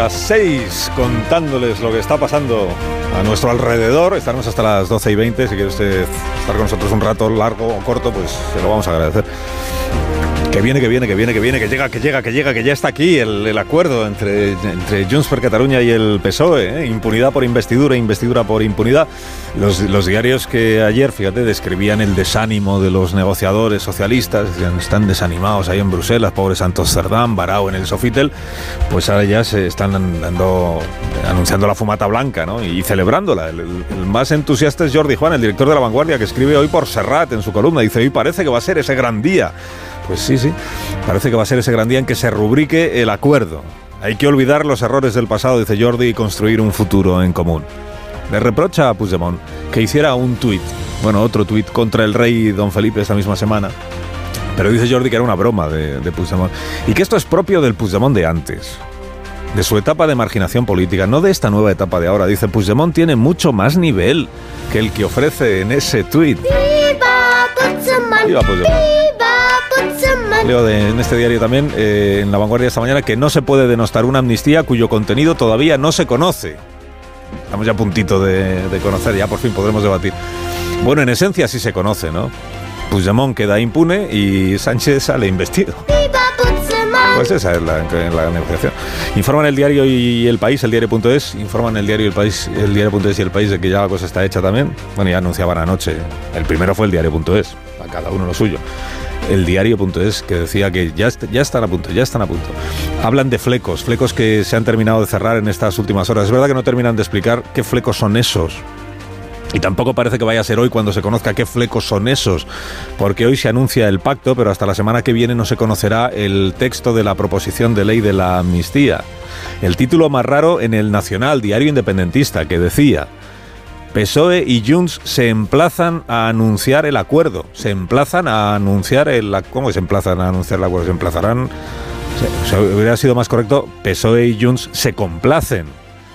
las 6 contándoles lo que está pasando a nuestro alrededor. Estaremos hasta las 12 y 20. Si quiere usted estar con nosotros un rato largo o corto, pues se lo vamos a agradecer. Que viene, que viene, que viene, que viene, que llega, que llega, que llega, que ya está aquí el, acuerdo entre, entre Junts per Cataluña y el PSOE. ¿eh? Impunidad por investidura, investidura por impunidad. Los, diarios que ayer, fíjate, describían el desánimo de los negociadores socialistas, están desanimados ahí en Bruselas, pobre Santos Cerdán, Barao en el Sofitel, pues ahora ya se están dando, anunciando la fumata blanca y celebrándola. El, el, más entusiasta es Jordi Juan, el director de La Vanguardia, que escribe hoy por Serrat en su columna. Dice, hoy parece que va a ser ese gran día. Pues sí, sí, parece que va a ser ese gran día en que se rubrique el acuerdo. Hay que olvidar los errores del pasado, dice Jordi, y construir un futuro en común. Le reprocha a Puigdemont que hiciera un tuit, bueno, otro tuit contra el rey don Felipe esta misma semana. Pero dice Jordi que era una broma de, de Puigdemont. Y que esto es propio del Puigdemont de antes. De su etapa de marginación política, no de esta nueva etapa de ahora. Dice, Puigdemont tiene mucho más nivel que el que ofrece en ese tuit. ¡Viva Puigdemont! ¡Viva Puigdemont! Leo de, en este diario también, eh, en La Vanguardia esta mañana, que no se puede denostar una amnistía cuyo contenido todavía no se conoce. Estamos ya a puntito de, de conocer, ya por fin podremos debatir. Bueno, en esencia sí se conoce, ¿no? Puigdemont queda impune y Sánchez sale investido. Pues esa es la, la, negociación. Informan el diario y el país, el diario.es, informan el diario y el país, el diario.es y el país de que ya la cosa está hecha también. Bueno, ya anunciaban anoche. El primero fue el diario.es, a cada uno lo suyo el diario.es que decía que ya, ya están a punto, ya están a punto. Hablan de flecos, flecos que se han terminado de cerrar en estas últimas horas. Es verdad que no terminan de explicar qué flecos son esos. Y tampoco parece que vaya a ser hoy cuando se conozca qué flecos son esos, porque hoy se anuncia el pacto, pero hasta la semana que viene no se conocerá el texto de la proposición de ley de la amnistía. El título más raro en el Nacional, diario independentista, que decía, PSOE y Junts se emplazan a anunciar el acuerdo. Se emplazan a anunciar el... ¿Cómo se emplazan a anunciar el acuerdo? Se emplazarán... Se, hubiera sido más correcto, PSOE y Junts se complacen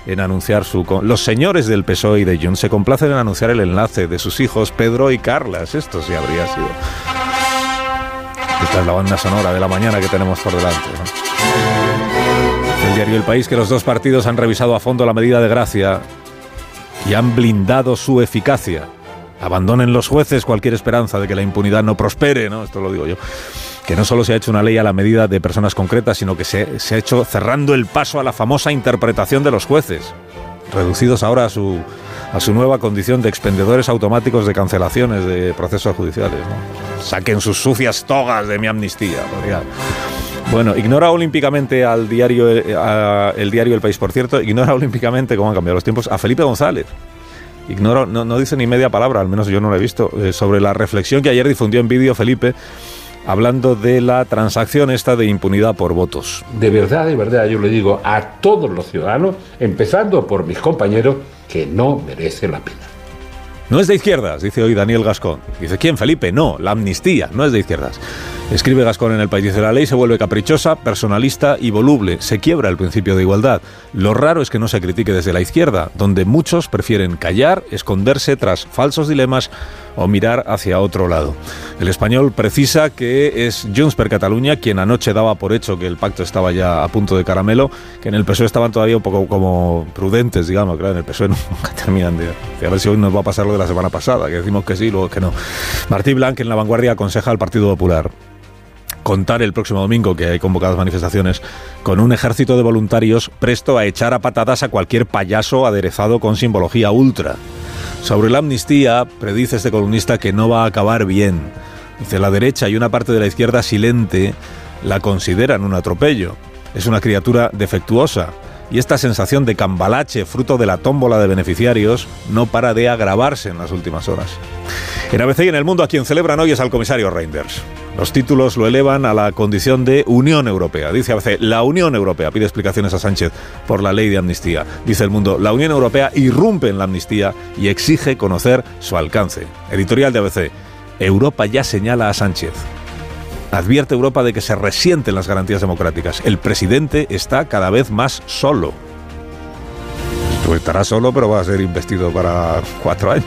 en anunciar su... Los señores del PSOE y de Junts se complacen en anunciar el enlace de sus hijos Pedro y Carlas. Esto sí habría sido... Esta es la banda sonora de la mañana que tenemos por delante. El diario El País que los dos partidos han revisado a fondo la medida de gracia y han blindado su eficacia. Abandonen los jueces cualquier esperanza de que la impunidad no prospere, ¿no? Esto lo digo yo. Que no solo se ha hecho una ley a la medida de personas concretas, sino que se, se ha hecho cerrando el paso a la famosa interpretación de los jueces, reducidos ahora a su, a su nueva condición de expendedores automáticos de cancelaciones de procesos judiciales. ¿no? Saquen sus sucias togas de mi amnistía. Podría. Bueno, ignora olímpicamente al diario, eh, el diario El País, por cierto, ignora olímpicamente, cómo han cambiado los tiempos, a Felipe González. Ignoro, no, no dice ni media palabra, al menos yo no lo he visto, eh, sobre la reflexión que ayer difundió en vídeo Felipe hablando de la transacción esta de impunidad por votos. De verdad, de verdad, yo le digo a todos los ciudadanos, empezando por mis compañeros, que no merece la pena. No es de izquierdas, dice hoy Daniel Gascón. Dice, ¿quién, Felipe? No, la amnistía, no es de izquierdas. Escribe Gascón en el país, dice, la ley se vuelve caprichosa, personalista y voluble. Se quiebra el principio de igualdad. Lo raro es que no se critique desde la izquierda, donde muchos prefieren callar, esconderse tras falsos dilemas o mirar hacia otro lado. El español precisa que es Junts per Catalunya quien anoche daba por hecho que el pacto estaba ya a punto de caramelo, que en el PSOE estaban todavía un poco como prudentes, digamos, claro, en el PSOE nunca terminan de, a ver si hoy nos va a pasar lo de la semana pasada, que decimos que sí, luego que no. Martí Blanc en La Vanguardia aconseja al Partido Popular contar el próximo domingo que hay convocadas manifestaciones con un ejército de voluntarios presto a echar a patadas a cualquier payaso aderezado con simbología ultra. Sobre la amnistía, predice este columnista que no va a acabar bien. Dice, la derecha y una parte de la izquierda silente la consideran un atropello. Es una criatura defectuosa. Y esta sensación de cambalache, fruto de la tómbola de beneficiarios, no para de agravarse en las últimas horas. En ABC y en el mundo a quien celebran hoy es al comisario Reinders. Los títulos lo elevan a la condición de Unión Europea. Dice ABC, la Unión Europea pide explicaciones a Sánchez por la ley de amnistía. Dice el mundo, la Unión Europea irrumpe en la amnistía y exige conocer su alcance. Editorial de ABC, Europa ya señala a Sánchez. Advierte Europa de que se resienten las garantías democráticas. El presidente está cada vez más solo. Pues estará solo, pero va a ser investido para cuatro años.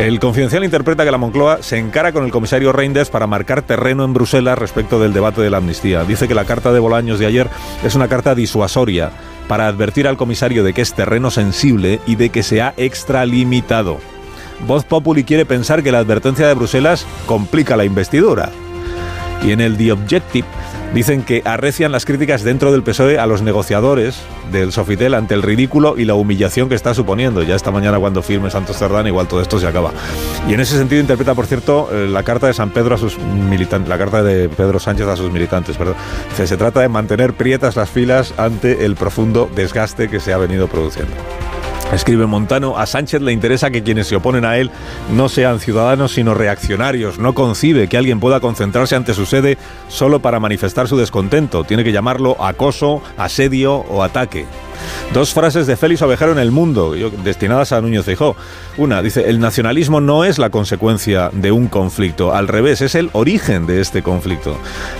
El confidencial interpreta que la Moncloa se encara con el comisario Reinders para marcar terreno en Bruselas respecto del debate de la amnistía. Dice que la carta de Bolaños de ayer es una carta disuasoria para advertir al comisario de que es terreno sensible y de que se ha extralimitado. Voz Populi quiere pensar que la advertencia de Bruselas complica la investidura. Y en el The Objective Dicen que arrecian las críticas dentro del PSOE a los negociadores del Sofitel ante el ridículo y la humillación que está suponiendo. Ya esta mañana cuando firme Santos Cerdán igual todo esto se acaba. Y en ese sentido interpreta, por cierto, eh, la carta de San Pedro a sus militantes, la carta de Pedro Sánchez a sus militantes, perdón. se trata de mantener prietas las filas ante el profundo desgaste que se ha venido produciendo. Escribe Montano, a Sánchez le interesa que quienes se oponen a él no sean ciudadanos sino reaccionarios. No concibe que alguien pueda concentrarse ante su sede solo para manifestar su descontento. Tiene que llamarlo acoso, asedio o ataque. Dos frases de Félix Ovejero en El Mundo, destinadas a Núñez Feijó. Una, dice, el nacionalismo no es la consecuencia de un conflicto, al revés, es el origen de este conflicto.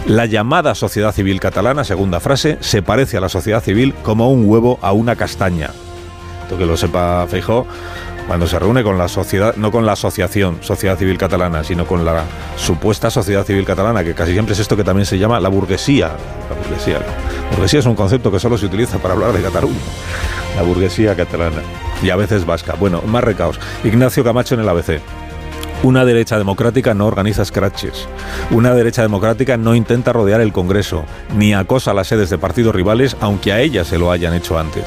La llamada sociedad civil catalana, segunda frase, se parece a la sociedad civil como un huevo a una castaña que lo sepa Feijó, cuando se reúne con la sociedad, no con la asociación Sociedad Civil Catalana, sino con la supuesta Sociedad Civil Catalana, que casi siempre es esto que también se llama la burguesía. La burguesía. Burguesía es un concepto que solo se utiliza para hablar de Cataluña. La burguesía catalana. Y a veces vasca. Bueno, más recaos. Ignacio Camacho en el ABC. Una derecha democrática no organiza scratches. Una derecha democrática no intenta rodear el Congreso, ni acosa las sedes de partidos rivales, aunque a ellas se lo hayan hecho antes.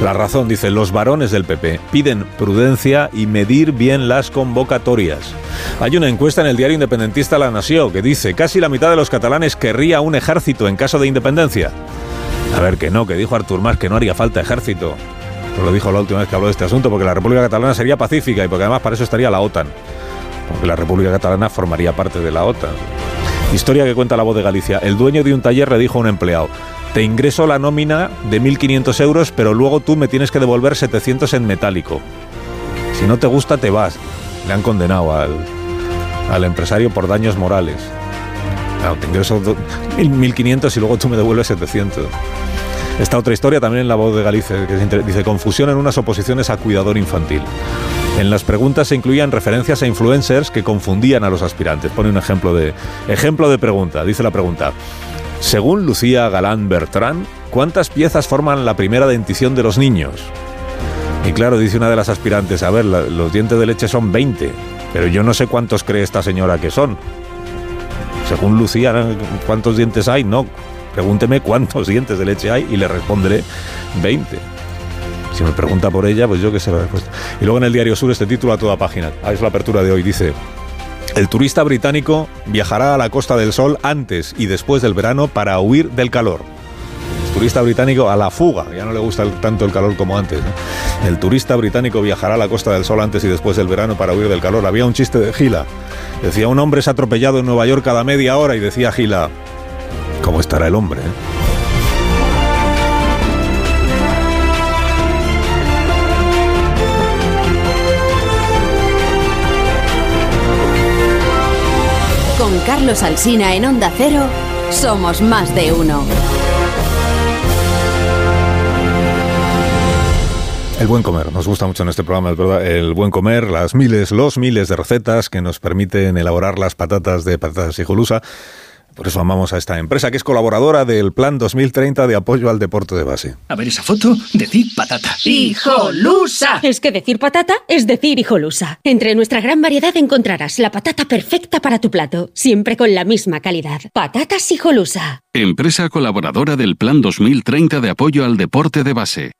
La razón, dice, los varones del PP piden prudencia y medir bien las convocatorias. Hay una encuesta en el diario independentista La Nación que dice casi la mitad de los catalanes querría un ejército en caso de independencia. A ver, que no, que dijo Artur Mas que no haría falta ejército. lo dijo la última vez que habló de este asunto, porque la República Catalana sería pacífica y porque además para eso estaría la OTAN porque la República Catalana formaría parte de la OTAN. Historia que cuenta la voz de Galicia. El dueño de un taller le dijo a un empleado, te ingreso la nómina de 1.500 euros, pero luego tú me tienes que devolver 700 en metálico. Si no te gusta, te vas. Le han condenado al, al empresario por daños morales. Claro, te ingreso 1.500 y luego tú me devuelves 700. Esta otra historia también en la voz de Galicia, que dice confusión en unas oposiciones a cuidador infantil. En las preguntas se incluían referencias a influencers que confundían a los aspirantes. Pone un ejemplo de ejemplo de pregunta. Dice la pregunta: Según Lucía Galán Bertrán, ¿cuántas piezas forman la primera dentición de los niños? Y claro, dice una de las aspirantes, a ver, los dientes de leche son 20, pero yo no sé cuántos cree esta señora que son. Según Lucía, ¿cuántos dientes hay? No, pregúnteme cuántos dientes de leche hay y le responderé 20. Si me pregunta por ella, pues yo qué sé la respuesta. Y luego en el Diario Sur este título a toda página. Ahí es la apertura de hoy. Dice, el turista británico viajará a la Costa del Sol antes y después del verano para huir del calor. El turista británico a la fuga, ya no le gusta tanto el calor como antes. El turista británico viajará a la Costa del Sol antes y después del verano para huir del calor. Había un chiste de Gila. Decía, un hombre es atropellado en Nueva York cada media hora y decía Gila, ¿cómo estará el hombre? Eh? Carlos Alsina en Onda Cero, somos más de uno. El buen comer, nos gusta mucho en este programa, es verdad. El buen comer, las miles, los miles de recetas que nos permiten elaborar las patatas de patatas y jolusa por eso amamos a esta empresa, que es colaboradora del Plan 2030 de apoyo al deporte de base. A ver esa foto, decir patata. ¡Hijolusa! Es que decir patata es decir hijolusa. Entre nuestra gran variedad encontrarás la patata perfecta para tu plato, siempre con la misma calidad. Patatas hijolusa. Empresa colaboradora del Plan 2030 de apoyo al deporte de base.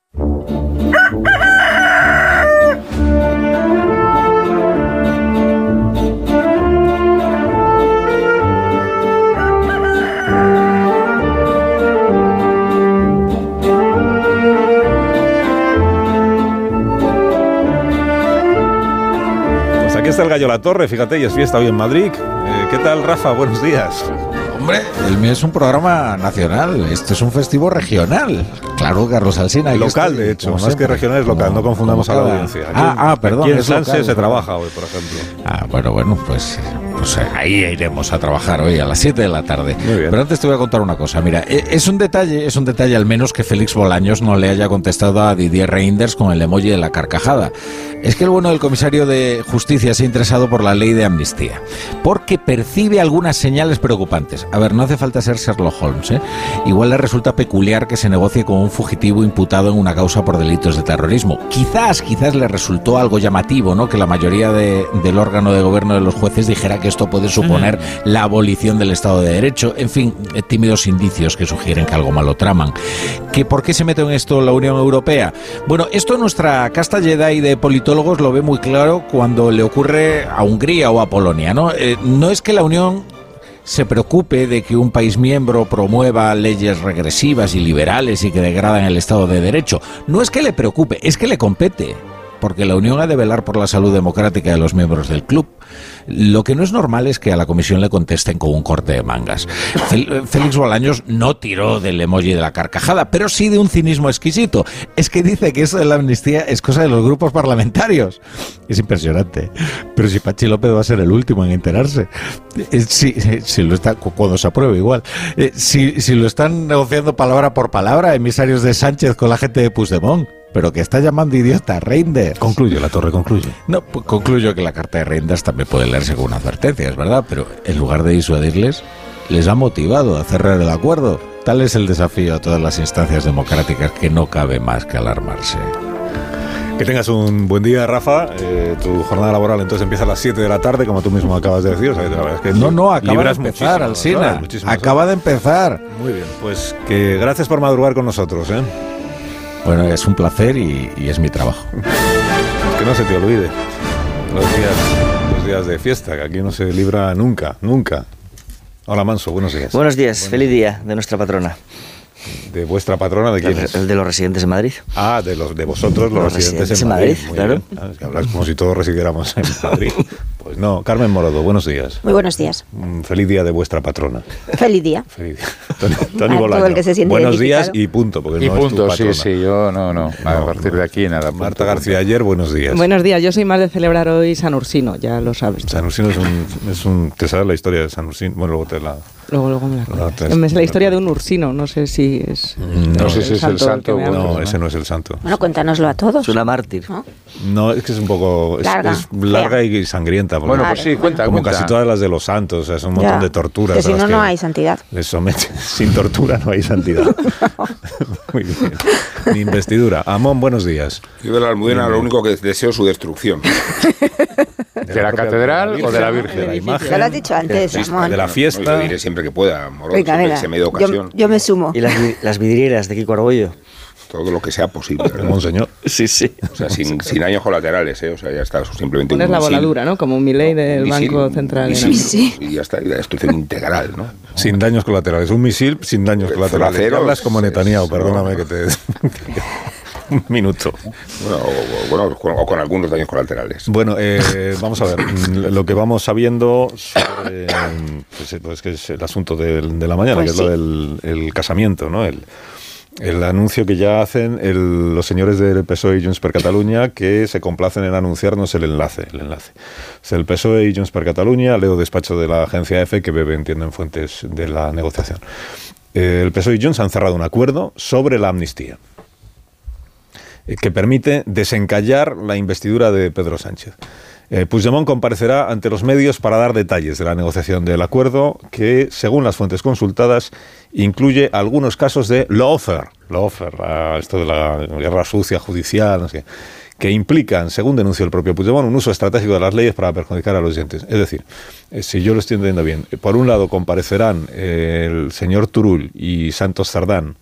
Está el Gallo La Torre, fíjate, y es fiesta hoy en Madrid. Eh, ¿Qué tal, Rafa? Buenos días. Hombre, el mío es un programa nacional, esto es un festivo regional. Claro, Carlos Alsina. Local, de hecho, más que regional es local, no, confundamos a la audiencia. ah, ah, perdón. Aquí en Sanse se trabaja hoy, por ejemplo. Ah, bueno, bueno, pues pues ahí iremos a trabajar hoy a las 7 de la tarde. Muy bien. Pero antes te voy a contar una cosa. Mira, eh, es un detalle, es un detalle al menos que Félix Bolaños no le haya contestado a Didier Reinders con el emoji de la carcajada. Es que el bueno del comisario de justicia se ha interesado por la ley de amnistía, porque percibe algunas señales preocupantes. A ver, no hace falta ser Sherlock Holmes, ¿eh? Igual le resulta peculiar que se negocie con un fugitivo imputado en una causa por delitos de terrorismo. Quizás, quizás le resultó algo llamativo, ¿no? Que la mayoría de- del órgano de gobierno de los jueces dijera que esto puede suponer la abolición del Estado de Derecho. En fin, eh, tímidos indicios que sugieren que algo malo traman. ¿Que ¿Por qué se mete en esto la Unión Europea? Bueno, esto nuestra casta Jedi de politólogos lo ve muy claro cuando le ocurre a Hungría o a Polonia, ¿no? Eh, no es que la Unión se preocupe de que un país miembro promueva leyes regresivas y liberales y que degradan el Estado de Derecho. No es que le preocupe, es que le compete. Porque la Unión ha de velar por la salud democrática de los miembros del club. Lo que no es normal es que a la Comisión le contesten con un corte de mangas. Félix Bolaños no tiró del emoji de la carcajada, pero sí de un cinismo exquisito. Es que dice que eso de la amnistía es cosa de los grupos parlamentarios. Es impresionante. Pero si Pachi López va a ser el último en enterarse. Eh, Si, si lo está, cu- cuando se apruebe igual. Eh, si lo están negociando palabra por palabra, emisarios de Sánchez con la gente de Puigdemont. Pero que está llamando idiota a Reinders. Concluye, la torre concluye. No, pues concluyo que la carta de Reinders también puede leerse con advertencias, ¿verdad? Pero en lugar de disuadirles, les ha motivado a cerrar el acuerdo. Tal es el desafío a todas las instancias democráticas que no cabe más que alarmarse. Que tengas un buen día, Rafa. Eh, tu jornada laboral entonces empieza a las 7 de la tarde, como tú mismo acabas de decir. O sea, la verdad es que No, no, acaba de empezar, Alsina. muchísimas Acaba de empezar. Muy bien, pues que gracias por madrugar con nosotros, ¿eh? Bueno, es un placer y, y es mi trabajo. Que no se te olvide los días, los días de fiesta, que aquí no se libra nunca, nunca. Hola, Manso, buenos días. Buenos días, feliz día de nuestra patrona. ¿De vuestra patrona de quién El, es? el de los residentes en Madrid. Ah, de los de vosotros, los, Los residentes, residentes en Madrid. Claro. bien. Ah, es que hablas como si todos residiéramos en Madrid. Pues no. Carmen Morodo, buenos días. Muy buenos días. Un feliz día de vuestra patrona. Feliz día. Feliz día. Tony, Tony Bolaño. el que se siente buenos días y punto, porque Y no es tu punto, sí, sí, yo no, no. A No, partir no. de aquí nada. Marta punto, García ayer, buenos días. Buenos días, yo soy más de celebrar hoy San Ursino, ya lo sabes. San Ursino es un, es un... ¿Te sabes la historia de San Ursino? Bueno, luego te la... Luego, luego me la No, cuentas. sé la historia de un ursino, no sé si es... No sé si es el santo habla. No, ese no es el santo. Bueno, cuéntanoslo a todos. Es una mártir. ¿no? No, es que es un poco... Es Larga, es larga y sangrienta. Porque Bueno, pues sí, cuenta, como cuenta. casi todas las de los santos, o sea, es un montón Ya. de torturas. Que si no, no hay santidad. Les someten. Sin tortura no hay santidad. Muy bien. Mi investidura. Amón, buenos días. Yo de la Almudena lo único que deseo es su destrucción. ¿De la catedral o de la Virgen? De la imagen. Ya lo has dicho antes, Sí, Ramón. de la No, fiesta. yo diré siempre que pueda, Morón, Venga, venga. se me dé Yo, ocasión. yo me sumo. Y las, las vidrieras de Kiko Argollo. Todo lo que sea posible. Monseñor. Sí, sí. O sea, sin, sin daños colaterales, ¿eh? O sea, ya está simplemente Pones un la voladura, ¿no? Como mi ley del Un misil, Banco un Central. misil, Sí. Y ya está, y la destrucción integral, ¿no? Sin daños colaterales. Un misil sin daños colaterales. foracero Ya hablas como Netanyahu, es- perdóname que te... Un minuto. Bueno, o, o- bueno, con, o con algunos daños colaterales. Bueno, eh, vamos a ver. mm, Lo que vamos sabiendo sobre pues, pues que es el asunto del- de la mañana, Pues que es lo del el casamiento, ¿no? El, el anuncio que ya hacen los señores del PSOE y Junts per Catalunya que se complacen en anunciarnos el enlace. El enlace. Sea, el PSOE y Junts per Catalunya, leo despacho de la agencia EFE que bebe, entiendo, en fuentes de la negociación. Eh, El PSOE y Junts han cerrado un acuerdo sobre la amnistía eh, que permite desencallar la investidura de Pedro Sánchez. Eh, Puigdemont comparecerá ante los medios para dar detalles de la negociación del acuerdo que, según las fuentes consultadas, incluye algunos casos de lawfare, lawfare, esto de la guerra sucia judicial, no sé que implican, según denunció el propio Puigdemont, un uso estratégico de las leyes para perjudicar a los dientes. Es decir, eh, si yo lo estoy entendiendo bien, eh, por un lado comparecerán eh, el señor Turull y Santos Cerdán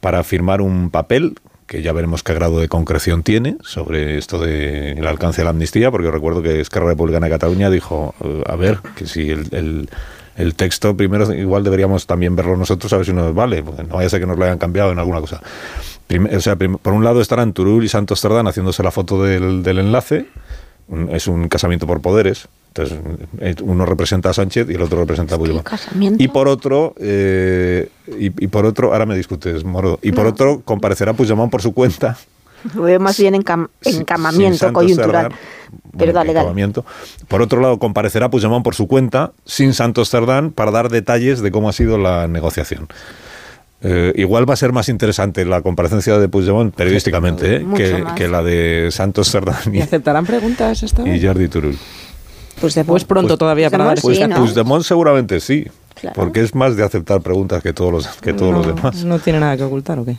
para firmar un papel que ya veremos qué grado de concreción tiene sobre esto del alcance de la amnistía, porque recuerdo que Esquerra Republicana de Cataluña dijo, eh, a ver, que si el, el- texto primero igual deberíamos también verlo nosotros a ver si nos vale, no vaya a ser que nos lo hayan cambiado en alguna cosa. O sea, por un lado estarán Turull y Santos Cerdán haciéndose la foto del, del enlace, es un casamiento por poderes, entonces eh, uno representa a Sánchez y el otro representa a Puigdemont. Y por otro, eh, y, y por otro, ahora me discutes, Moro, y por No. otro, comparecerá Puigdemont por su cuenta Lo veo más bien encam- encamamiento coyuntural. Cerdán. Pero Bueno, dale, dale. Por otro lado, comparecerá Puigdemont por su cuenta, sin Santos Cerdán, para dar detalles de cómo ha sido la negociación. Eh, igual va a ser más interesante la comparecencia de Puigdemont periodísticamente eh, que, que la de Santos Cerdán ¿Y aceptarán preguntas esta vez? y Jordi Turull. Pues de Pues pronto todavía para dar Pues carta. Puigdemont seguramente sí, Claro. porque es más de aceptar preguntas que todos los, que todos los demás. ¿No tiene nada que ocultar o qué?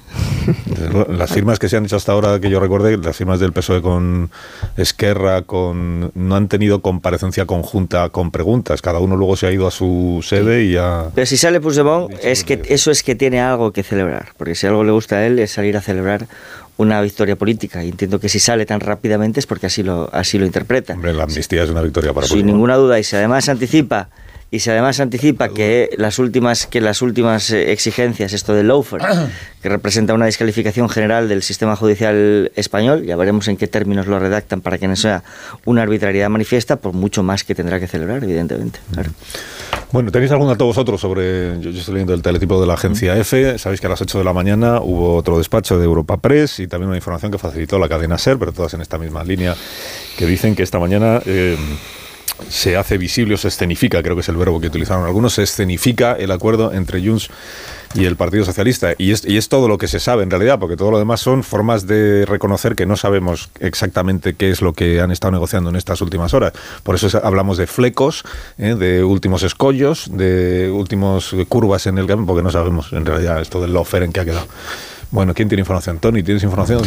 Las firmas que se han hecho hasta ahora, que yo recuerde, las firmas del PSOE con Esquerra, con no han tenido comparecencia conjunta con preguntas. Cada uno luego se ha ido a su sede y a... Pero si sale Puigdemont, es que eso es que tiene algo que celebrar. Porque si algo le gusta a él es salir a celebrar una victoria política. Y entiendo que si sale tan rápidamente es porque así lo, así lo interpreta. Hombre, la amnistía es una victoria para Sin Puigdemont. ninguna duda. Y si además anticipa y si además anticipa que las últimas que las últimas eh, exigencias esto del lawfare que representa una descalificación general del sistema judicial español ya veremos en qué términos lo redactan para que no sea una arbitrariedad manifiesta por mucho más que tendrá que celebrar evidentemente claro. Bueno, ¿tenéis algún dato vosotros sobre.? Yo, yo estoy leyendo el teletipo de la agencia F. Sabéis que a las 8 de la mañana hubo otro despacho de Europa Press y también una información que facilitó la cadena SER, pero todas en esta misma línea, que dicen que esta mañana. eh, se hace visible o se escenifica, creo que es el verbo que utilizaron algunos, se escenifica el acuerdo entre Junts y el Partido Socialista. Y es, y es todo lo que se sabe en realidad, porque todo lo demás son formas de reconocer que no sabemos exactamente qué es lo que han estado negociando en estas últimas horas. Por eso es- hablamos de flecos, ¿eh? de últimos escollos, de últimos curvas en el campo, porque no sabemos en realidad esto del lofer en qué ha quedado. Bueno, ¿quién tiene información? Tony, ¿tienes información?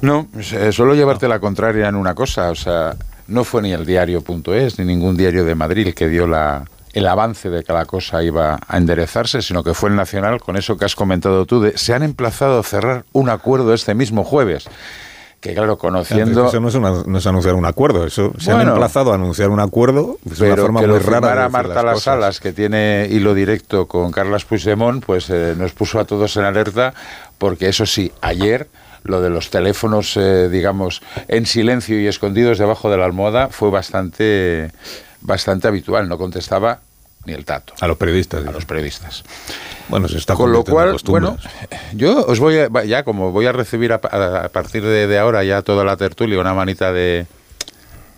No, eh, solo llevarte la contraria en una cosa. O sea, no fue ni el diario.es ni ningún diario de Madrid el que dio la, el avance de que la cosa iba a enderezarse, sino que fue el Nacional, con eso que has comentado tú, de se han emplazado a cerrar un acuerdo este mismo jueves. Que claro, conociendo... Eso no es, una- no es anunciar un acuerdo, eso se han emplazado a anunciar un acuerdo una pero forma que muy lo rara. de decir Marta las. Salas, que tiene hilo directo con Carlas Puigdemont, pues eh, nos puso a todos en alerta, porque eso sí, ayer lo de los teléfonos, eh, digamos, en silencio y escondidos debajo de la almohada fue bastante, bastante habitual. No contestaba ni el tato. A los periodistas. A los periodistas. Bueno, se está Con lo cual, costumbre. bueno, yo os voy a, ya como voy a recibir a, a- a partir de, de ahora ya toda la tertulia una manita de,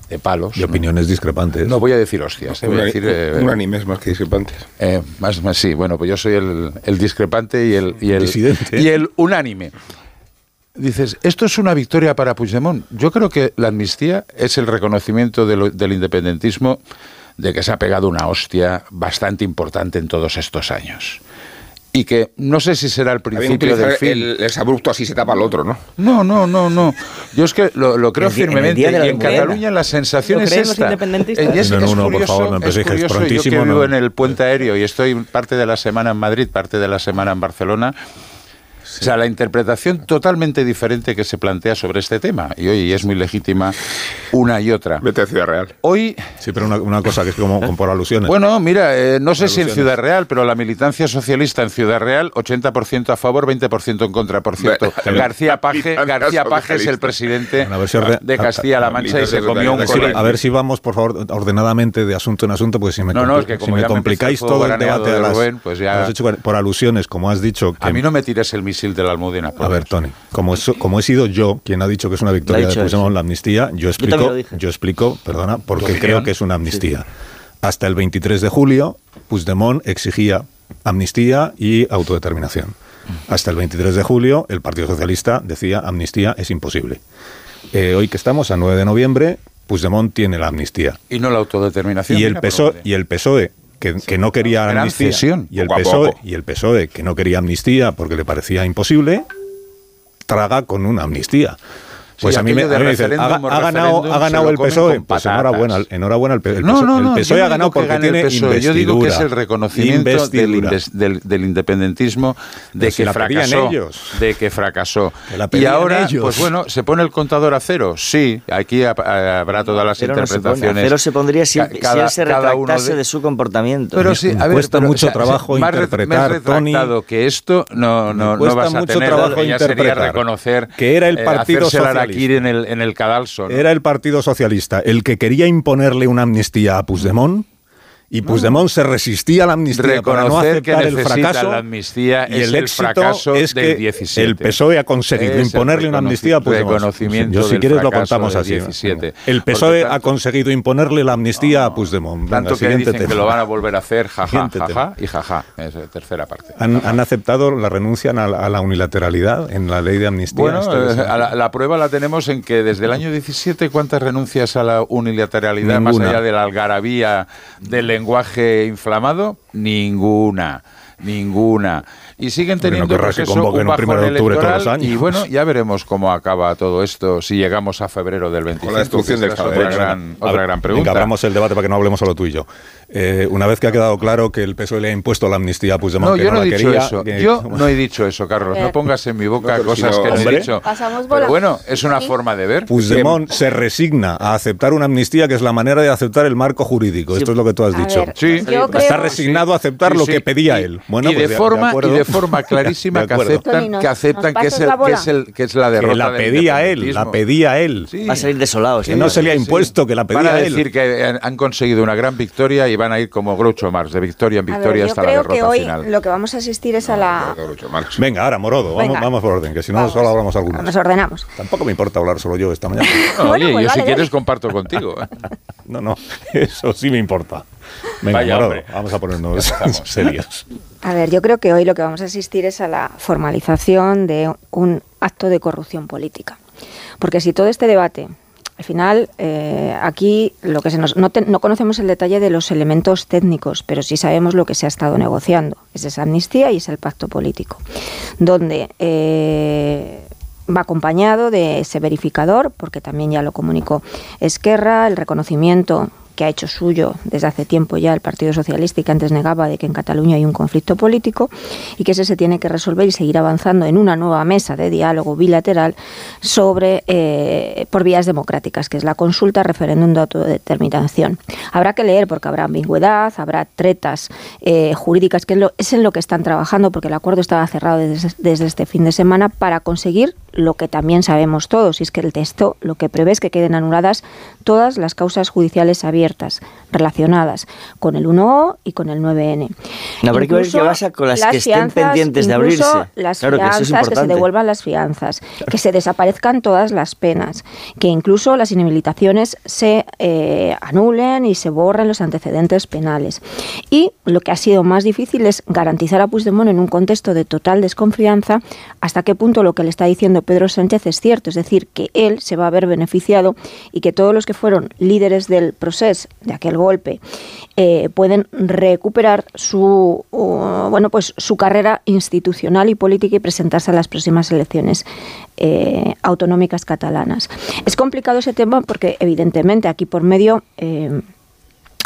de palos. Y opiniones discrepantes. No voy a decir hostias, eh, voy a decir... eh, unánimes más que discrepantes. eh, más, más, sí, bueno, pues yo soy el, el discrepante y el, y, el, Disidente. y el unánime. Dices, esto es una victoria para Puigdemont. Yo creo que la amnistía es el reconocimiento de lo- del independentismo de que se ha pegado una hostia bastante importante en todos estos años. Y que no sé si será el principio del fin. el, el abrupto así se tapa al otro, ¿no? No, no, no, no. Yo es que lo, lo creo en de la Y en. Cataluña la sensación ¿Lo es creen los esta. independentistas? Eh, y es, No, no, es por favor, es es curioso, yo que vivo no. en el puente aéreo y estoy parte de la semana en Madrid, parte de la semana en Barcelona. O sea, la interpretación totalmente diferente que se plantea sobre este tema. Y hoy es muy legítima una y otra. Vete a Ciudad Real. Hoy Sí, pero una, una cosa que es como, como por alusiones. bueno, mira, eh, no sé si en Alusiones. Ciudad Real, pero la militancia socialista en Ciudad Real, 80% a favor, 20% en contra. Por cierto, Bueno, García Paje, García Paje es el presidente Bueno, si de Castilla-La Mancha y se comió un colín. a ver si vamos, por favor, ordenadamente de asunto en asunto, pues si me, No, no, compli- es que si me complicáis todo el debate de a las- Rubén, pues ya- lo has hecho por alusiones, como has dicho. Que, A mí no me tires el misil de la Almudena. A ver. Tony, como, es- como he sido yo quien ha dicho que es una victoria de Puigdemont la amnistía, yo explico, yo explico, perdona, porque creo que es una amnistía. Hasta el 23 de julio, Puigdemont exigía amnistía y autodeterminación. Hasta el 23 de julio, el Partido Socialista decía amnistía es imposible. Eh, hoy que estamos a 9 de noviembre, Puigdemont tiene la amnistía. Y no la autodeterminación. Y el PSOE, y el PSOE que, que no quería amnistía y el PSOE y el PSOE que no quería amnistía porque le parecía imposible traga con una amnistía. Pues Sí, a mí me, a mí me dicen, referéndum ha, ha ganado, ha ganado el PSOE. Pues enhorabuena, enhorabuena al PSOE. El No, PSOE, no, el no, PSOE yo ha ganado porque el tiene PSOE, Yo digo que es el investidura. reconocimiento del, Investidura. del- del independentismo de Pero si que fracasó. ellos. De que fracasó. Que y ahora, ellos. pues bueno, ¿se pone el contador a cero? Sí, aquí ha- ha- habrá todas las Pero no se interpretaciones. Cero se pondría si, Ca- si cada- él se cada retractase de... de- su comportamiento. Pero sí, a ver, Cuesta pero, mucho o sea, trabajo interpretar, Tony. retractado que esto no, no, no Cuesta vas a mucho tener, trabajo ya sería interpretar reconocer que era el eh, Partido hacerse el Socialista. harakiri en el, en el cadalso. ¿no? Era el Partido Socialista el que quería imponerle una amnistía a Puigdemont y Puigdemont se resistía a la amnistía para no Reconocer que aceptar el fracaso. la amnistía y el el éxito fracaso es del que 17. el PSOE ha conseguido Es imponerle una amnistía a Puigdemont. reconocimiento Yo si del quieres lo contamos del así. 17. El PSOE ha tanto- conseguido imponerle la amnistía a Puigdemont. Venga, Tanto que siguiente dicen que lo van a volver a hacer, jaja, jaja y jaja. Es la tercera parte. ¿Han, han aceptado la renuncia a la, a la unilateralidad en la ley de amnistía? Bueno, eh, a la, la prueba la tenemos en que desde el año 17, ¿cuántas renuncias a la unilateralidad más Ninguna. allá de la algarabía del lenguaje inflamado? Ninguna. Ninguna. Y siguen no teniendo querrás pues que un un primero de bajón octubre todos electoral los años. y bueno, ya veremos cómo acaba todo esto si llegamos a febrero del 25. la destrucción del esta es Estado otra de gran, otra ver, gran venga, pregunta. abramos el debate para que no hablemos solo tú y yo. Eh, una vez que ha quedado claro que el PSOE le ha impuesto la amnistía a Puigdemont, No, que yo no la he dicho quería, eso. que- Yo no he dicho eso, Carlos. No Eh. pongas en mi boca No, cosas no- que no he dicho. Pero bueno, es una Sí. forma de ver. Puigdemont se resigna a aceptar una amnistía que es la manera de aceptar el marco jurídico. Esto es lo que tú has A dicho. ver, Sí. Está creo- resignado a aceptar Sí, lo sí. que pedía Y- él. Bueno, y, pues de ya, forma, y acuerdo. de forma clarísima De que aceptan, que aceptan que es, el, la que, es el, que es la Que derrota la del pedía él, la pedía él. Sí. Va a salir desolado. Que no se le ha impuesto, que la pedía él. decir que han- han conseguido una gran victoria y van a ir como Groucho Marx, de victoria en ver, victoria yo hasta la creo derrota que hoy final. lo que vamos a asistir es a la... Groucho Marx. Venga, ahora, Morodo, vamos, Venga. vamos por orden, que si no Vamos. solo hablamos algunos. Nos ordenamos. Tampoco me importa hablar solo yo esta mañana. No, Bueno, oye, pues yo si vale, quieres comparto contigo. No, no, eso sí me importa. Venga, Vaya, Morodo, hombre. vamos a ponernos serios. A ver, yo creo que hoy lo que vamos a asistir es a la formalización de un acto de corrupción política. Porque si todo este debate, al final, eh, aquí lo que se nos, no, te- no conocemos el detalle de los elementos técnicos, pero sí sabemos lo que se ha estado negociando. Es esa amnistía y es el pacto político, donde eh, va acompañado de ese verificador, porque también ya lo comunicó Esquerra, el reconocimiento que ha hecho suyo desde hace tiempo ya el Partido Socialista y que antes negaba de que en Cataluña hay un conflicto político y que ese se tiene que resolver y seguir avanzando en una nueva mesa de diálogo bilateral sobre eh, por vías democráticas, que es la consulta, referéndum de autodeterminación. Habrá que leer porque habrá ambigüedad, habrá tretas eh, jurídicas, que es, lo- en lo que están trabajando, porque el acuerdo estaba cerrado desde este fin de semana para conseguir lo que también sabemos todos, y es que el texto lo que prevé es que queden anuladas todas las causas judiciales abiertas relacionadas con el 1O y con el 9N. No, habrá que ver qué pasa con las que estén fianzas, pendientes de incluso abrirse. Las Claro que eso es fianzas, que, se devuelvan las fianzas, que se desaparezcan todas las penas, que incluso las inhabilitaciones se eh, anulen y se borren los antecedentes penales. Y lo que ha sido más difícil es garantizar a Puigdemont en un contexto de total desconfianza hasta qué punto lo que le está diciendo Pedro Sánchez es cierto, es decir, que él se va a ver beneficiado y que todos los que fueron líderes del proceso de aquel golpe eh, pueden recuperar su bueno pues su carrera institucional y política y presentarse a las próximas elecciones eh, autonómicas catalanas. Es complicado ese tema porque evidentemente aquí por medio eh,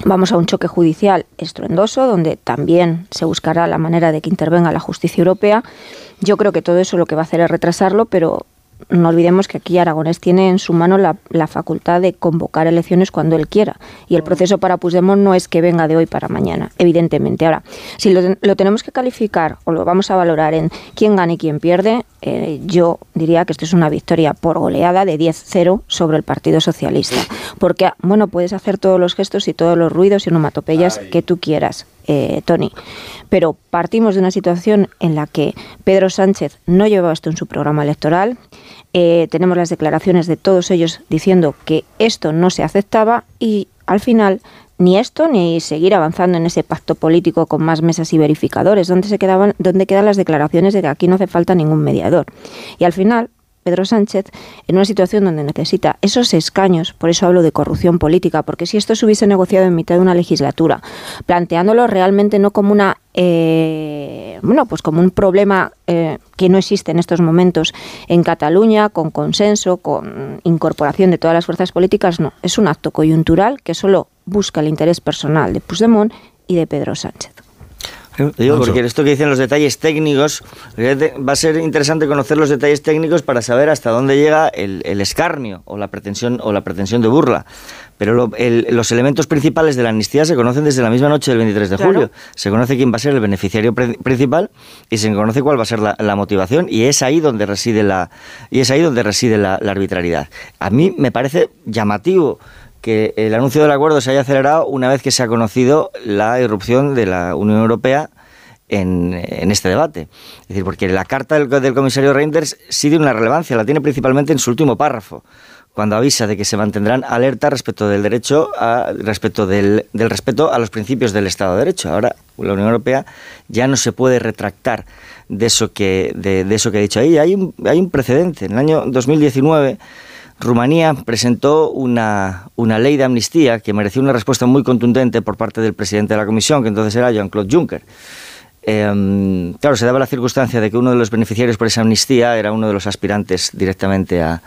Vamos a un choque judicial estruendoso, donde también se buscará la manera de que intervenga la justicia europea. Yo creo que todo eso lo que va a hacer es retrasarlo, pero no olvidemos que aquí Aragonés tiene en su mano la, la facultad de convocar elecciones cuando él quiera. Y el proceso para Puigdemont no es que venga de hoy para mañana, evidentemente. Ahora, si lo, lo tenemos que calificar o lo vamos a valorar en quién gana y quién pierde, eh, yo diría que esto es una victoria por goleada de 10-0 sobre el Partido Socialista. Porque, bueno, puedes hacer todos los gestos y todos los ruidos y onomatopeyas que tú quieras, eh, Tony. Pero partimos de una situación en la que Pedro Sánchez no llevaba esto en su programa electoral. Eh, tenemos las declaraciones de todos ellos diciendo que esto no se aceptaba y al final ni esto ni seguir avanzando en ese pacto político con más mesas y verificadores, donde se quedaban, donde quedan las declaraciones de que aquí no hace falta ningún mediador. Y al final Pedro Sánchez en una situación donde necesita esos escaños, por eso hablo de corrupción política, porque si esto se hubiese negociado en mitad de una legislatura, planteándolo realmente no como una eh, bueno, pues como un problema eh, que no existe en estos momentos en Cataluña, con consenso, con incorporación de todas las fuerzas políticas, no, es un acto coyuntural que solo busca el interés personal de Puigdemont y de Pedro Sánchez. Digo, porque esto que dicen los detalles técnicos, va a ser interesante conocer los detalles técnicos para saber hasta dónde llega el, el escarnio o la pretensión o la pretensión de burla. Pero lo, el, los elementos principales de la amnistía se conocen desde la misma noche del 23 de Claro. julio. Se conoce quién va a ser el beneficiario pre- principal y se conoce cuál va a ser la, la motivación y es ahí donde reside la y es ahí donde reside la, la arbitrariedad. A mí me parece llamativo que el anuncio del acuerdo se haya acelerado una vez que se ha conocido la irrupción de la Unión Europea en, en este debate. Es decir, porque la carta del, del comisario Reinders sí tiene una relevancia, la tiene principalmente en su último párrafo cuando avisa de que se mantendrán alerta respecto del derecho a, respecto del, del, respeto a los principios del Estado de Derecho. Ahora la Unión Europea ya no se puede retractar de eso que, de, de eso que ha dicho ahí. Hay un, hay un precedente. En el año 2019 Rumanía presentó una, una ley de amnistía que mereció una respuesta muy contundente por parte del presidente de la Comisión, que entonces era Jean-Claude Juncker. Eh, claro, se daba la circunstancia de que uno de los beneficiarios por esa amnistía era uno de los aspirantes directamente a,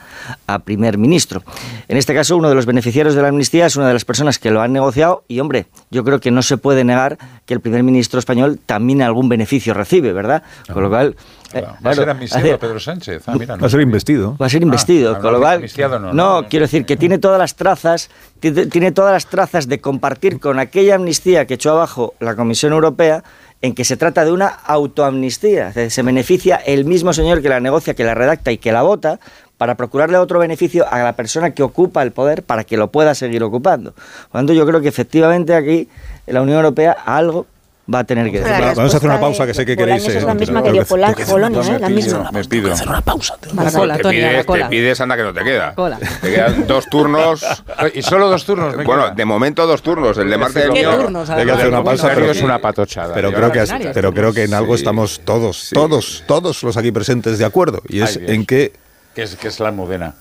a, primer ministro. En este caso, uno de los beneficiarios de la amnistía es una de las personas que lo han negociado y, hombre, yo creo que no se puede negar que el primer ministro español también algún beneficio recibe, ¿verdad? Con lo cual... Claro. ¿Va a ser amnistiado Pedro Sánchez? Ah, mira, no. Va a ser investido. Va a ser investido. Ah, con lo cual, no, no, no, quiero decir que tiene todas las trazas, tiene todas las trazas de compartir con aquella amnistía que echó abajo la Comisión Europea en que se trata de una autoamnistía. Se beneficia el mismo señor que la negocia, que la redacta y que la vota para procurarle otro beneficio a la persona que ocupa el poder para que lo pueda seguir ocupando. Por lo tanto, yo creo que efectivamente aquí la Unión Europea algo va a tener que decir. Vamos a hacer una pausa que sé que queréis. Es la misma que dio Polonia, ¿eh? La misma. Me pido. Hacer una pausa. La cola, te, pides, la cola. te pides, anda que no te queda. Cola. Te quedan dos turnos. ¿Y solo dos turnos? Bueno, de momento dos turnos. El de Marte del ¿Qué mío. turnos? Hay que hacer una pausa, pero es una patochada. Pero creo, que, pero creo que en algo Sí. estamos todos, Sí. todos, todos los aquí presentes de acuerdo. Y es en que que es, que es la Almudena.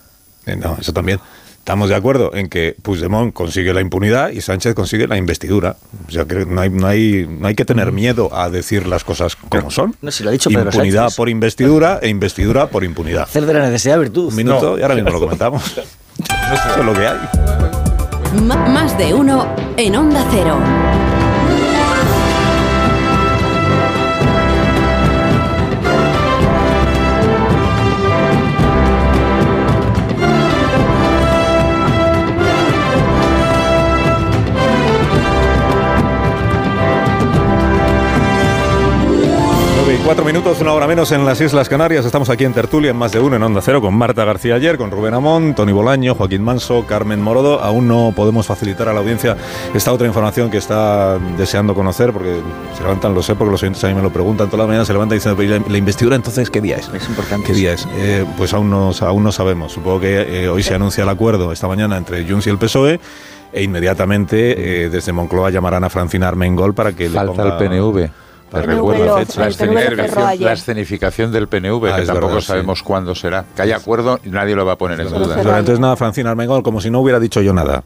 Eh, No, eso también. Estamos de acuerdo en que Puigdemont consigue la impunidad y Sánchez consigue la investidura. O sea, que no hay, no hay, no hay que tener miedo a decir las cosas como son. No, si lo ha dicho Pedro impunidad Sánchez. por investidura e investidura por impunidad. Hacer de la necesidad virtud. Un minuto No. y ahora mismo lo comentamos. Eso es lo que hay. M- más de uno en Onda Cero. Cuatro minutos, una hora menos en las Islas Canarias. Estamos aquí en Tertulia, en más de uno, en Onda Cero, con Marta García ayer, con Rubén Amón, Tony Bolaño, Joaquín Manso, Carmen Morodo. Aún no podemos facilitar a la audiencia esta otra información que está deseando conocer, porque se levantan, lo sé, porque los oyentes a mí me lo preguntan toda la mañana, se levantan diciendo, "Pero ¿y la, la investidura entonces qué día es? Es importante. ¿Qué día es? Eh, pues aún no, aún no sabemos. Supongo que eh, hoy se anuncia el acuerdo esta mañana entre Junts y el PSOE. E inmediatamente eh, desde Moncloa llamarán a Francina Armengol para que Falta le el ponga... PNV. Recuerdo la, escenificación, ayer. la escenificación del PNV, Ah, que tampoco verdad, sí. sabemos cuándo será. Que haya acuerdo y nadie lo va a poner en Pero duda. entonces nada, Francina Armengol, como si no hubiera dicho yo nada.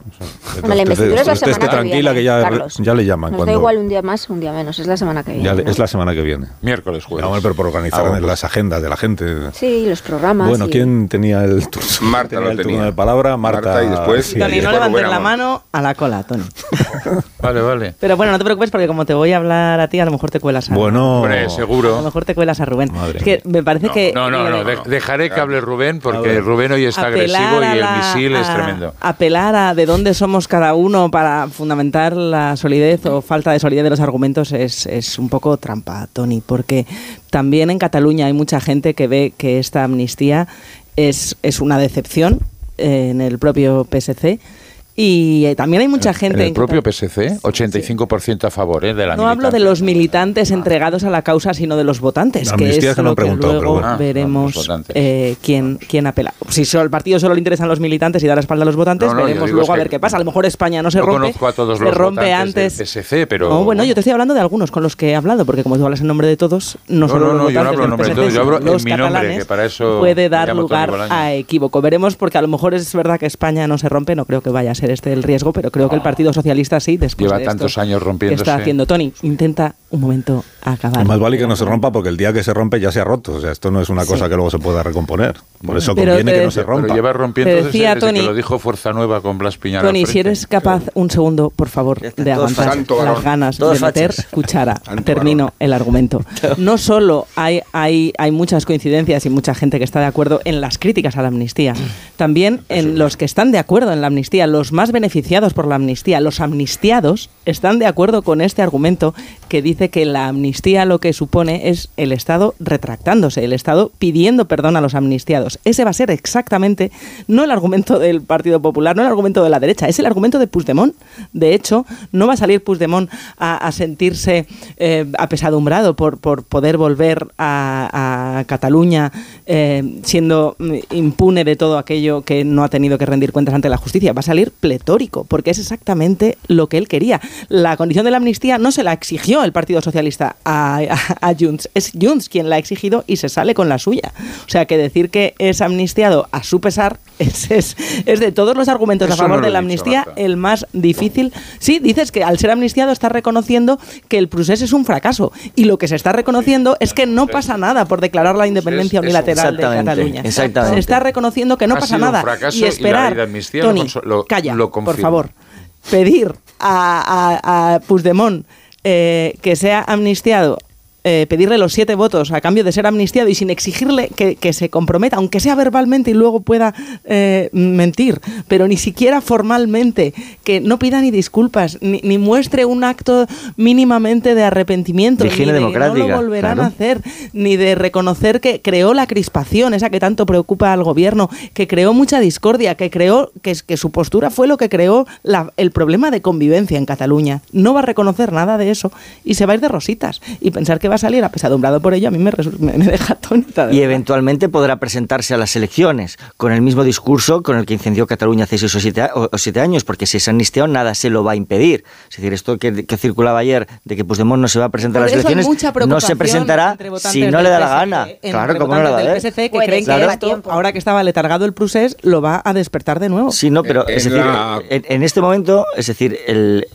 Hombre, la investidura es la Usted esté semana que tranquila viene, que ya, Carlos. ya le llaman. Nos cuando, da igual un día más, un día menos. Es la semana que viene. ya le- ¿no? es la semana que viene. Miércoles, jueves. Vamos, pero por organizar Ah, bueno. las agendas de la gente. Sí, los programas. Bueno, y- ¿quién tenía el turno? Marta tenía lo el turno tenía. de palabra? Marta, Marta y después- sí, Tony, no levantes la mano a la cola, Tony. Vale, vale. Pero bueno, no te preocupes porque como te voy a hablar a ti, a lo mejor te cuelas a Bueno, Hombre, A lo seguro. mejor te cuelas a Rubén. Madre es que me parece que No, no, no, de- dejaré que hable Rubén porque Rubén hoy está apelar agresivo y a el misil es a- tremendo. Apelar a de dónde somos cada uno para fundamentar la solidez o falta de solidez de los argumentos es, es un poco trampa, Tony, porque también en Cataluña hay mucha gente que ve que esta amnistía es, es una decepción eh, en el propio PSC. Y eh, también hay mucha gente En el propio PSC, 85% a favor ¿eh? de la no hablo de los militantes entregados a la causa, sino de los votantes, La que es que no lo que preguntó, pero luego bueno. Ah, los veremos votantes. eh, quién, quién apela. Si solo, el partido solo le interesan los militantes y da la espalda a los votantes, No, no, veremos luego a ver qué pasa. A lo mejor España no se no rompe, conozco a todos se los rompe votantes antes. del PSC, pero... No, bueno, yo te estoy hablando de algunos con los que he hablado, porque como tú hablas en nombre de todos, no, No, solo no, los no, yo no votantes hablo en nombre de todos, yo hablo en mi nombre, que para eso puede dar lugar a equívoco. Veremos, porque a lo mejor es verdad que España no se rompe, no creo que vaya a ser este el riesgo, pero creo que el Partido Socialista sí, después Lleva de esto tantos años que rompiéndose. está haciendo. Tony, intenta un momento acabar. más vale que no se rompa porque el día que se rompe ya se ha roto. O sea, esto no es una cosa Sí. que luego se pueda recomponer. Por eso Pero conviene te que no se rompa. Pero lleva rompiendo Te desde, decía desde Tony- que lo dijo Fuerza Nueva con Blas Piñar Tony, si eres capaz, un segundo, por favor, de aguantar santo las varón. ganas Todos de meter cuchara. Santo Termino varón. el argumento. No solo hay, hay, hay muchas coincidencias y mucha gente que está de acuerdo en las críticas a la amnistía, también en los que están de acuerdo en la amnistía, los más beneficiados por la amnistía. Los amnistiados están de acuerdo con este argumento que dice que la amnistía lo que supone es el Estado retractándose, el Estado pidiendo perdón a los amnistiados. Ese va a ser exactamente no el argumento del Partido Popular, no el argumento de la derecha, es el argumento de Puigdemont. De hecho, no va a salir Puigdemont a, sentirse eh, apesadumbrado por, poder volver a, Cataluña eh, siendo mm, impune de todo aquello que no ha tenido que rendir cuentas ante la justicia. Va a salir pletórico, porque es exactamente lo que él quería. La condición de la amnistía no se la exigió el Partido Socialista a, a, Junts, es Junts quien la ha exigido y se sale con la suya. O sea que decir que es amnistiado a su pesar es, es, de todos los argumentos a favor de la amnistía el más difícil. Sí, dices que al ser amnistiado está reconociendo que el procés es un fracaso y lo que se está reconociendo es que no pasa nada por declarar la independencia unilateral de Cataluña. Exactamente. Se está reconociendo que no pasa nada y esperar. Tony, calla, por favor. Pedir a, a, Puigdemont eh, que sea amnistiado eh, pedirle los siete votos a cambio de ser amnistiado y sin exigirle que, se comprometa, aunque sea verbalmente y luego pueda eh, mentir, pero ni siquiera formalmente, que no pida ni disculpas, ni, muestre un acto mínimamente de arrepentimiento, ni de no lo volverán a hacer, ni de reconocer que creó la crispación, esa que tanto preocupa al gobierno, que creó mucha discordia, que creó que, que su postura fue lo que creó el problema de convivencia en Cataluña. No va a reconocer nada de eso y se va a ir de rositas y pensar que va a salir apesadumbrado por ello, a mí me, me, deja tonta. Y eventualmente podrá presentarse a las elecciones con el mismo discurso con el que incendió Cataluña hace seis o siete, años, porque si es amnistiado nada se lo va a impedir. Es decir, esto que, circulaba ayer de que Puigdemont no se va a presentar a las elecciones, no se presentará si no le da la gana. Claro, como no le va a PSC, que creen que esto, ahora que estaba letargado el procés, lo va a despertar de nuevo. Sí, no, pero es decir, en, este momento, es decir, el,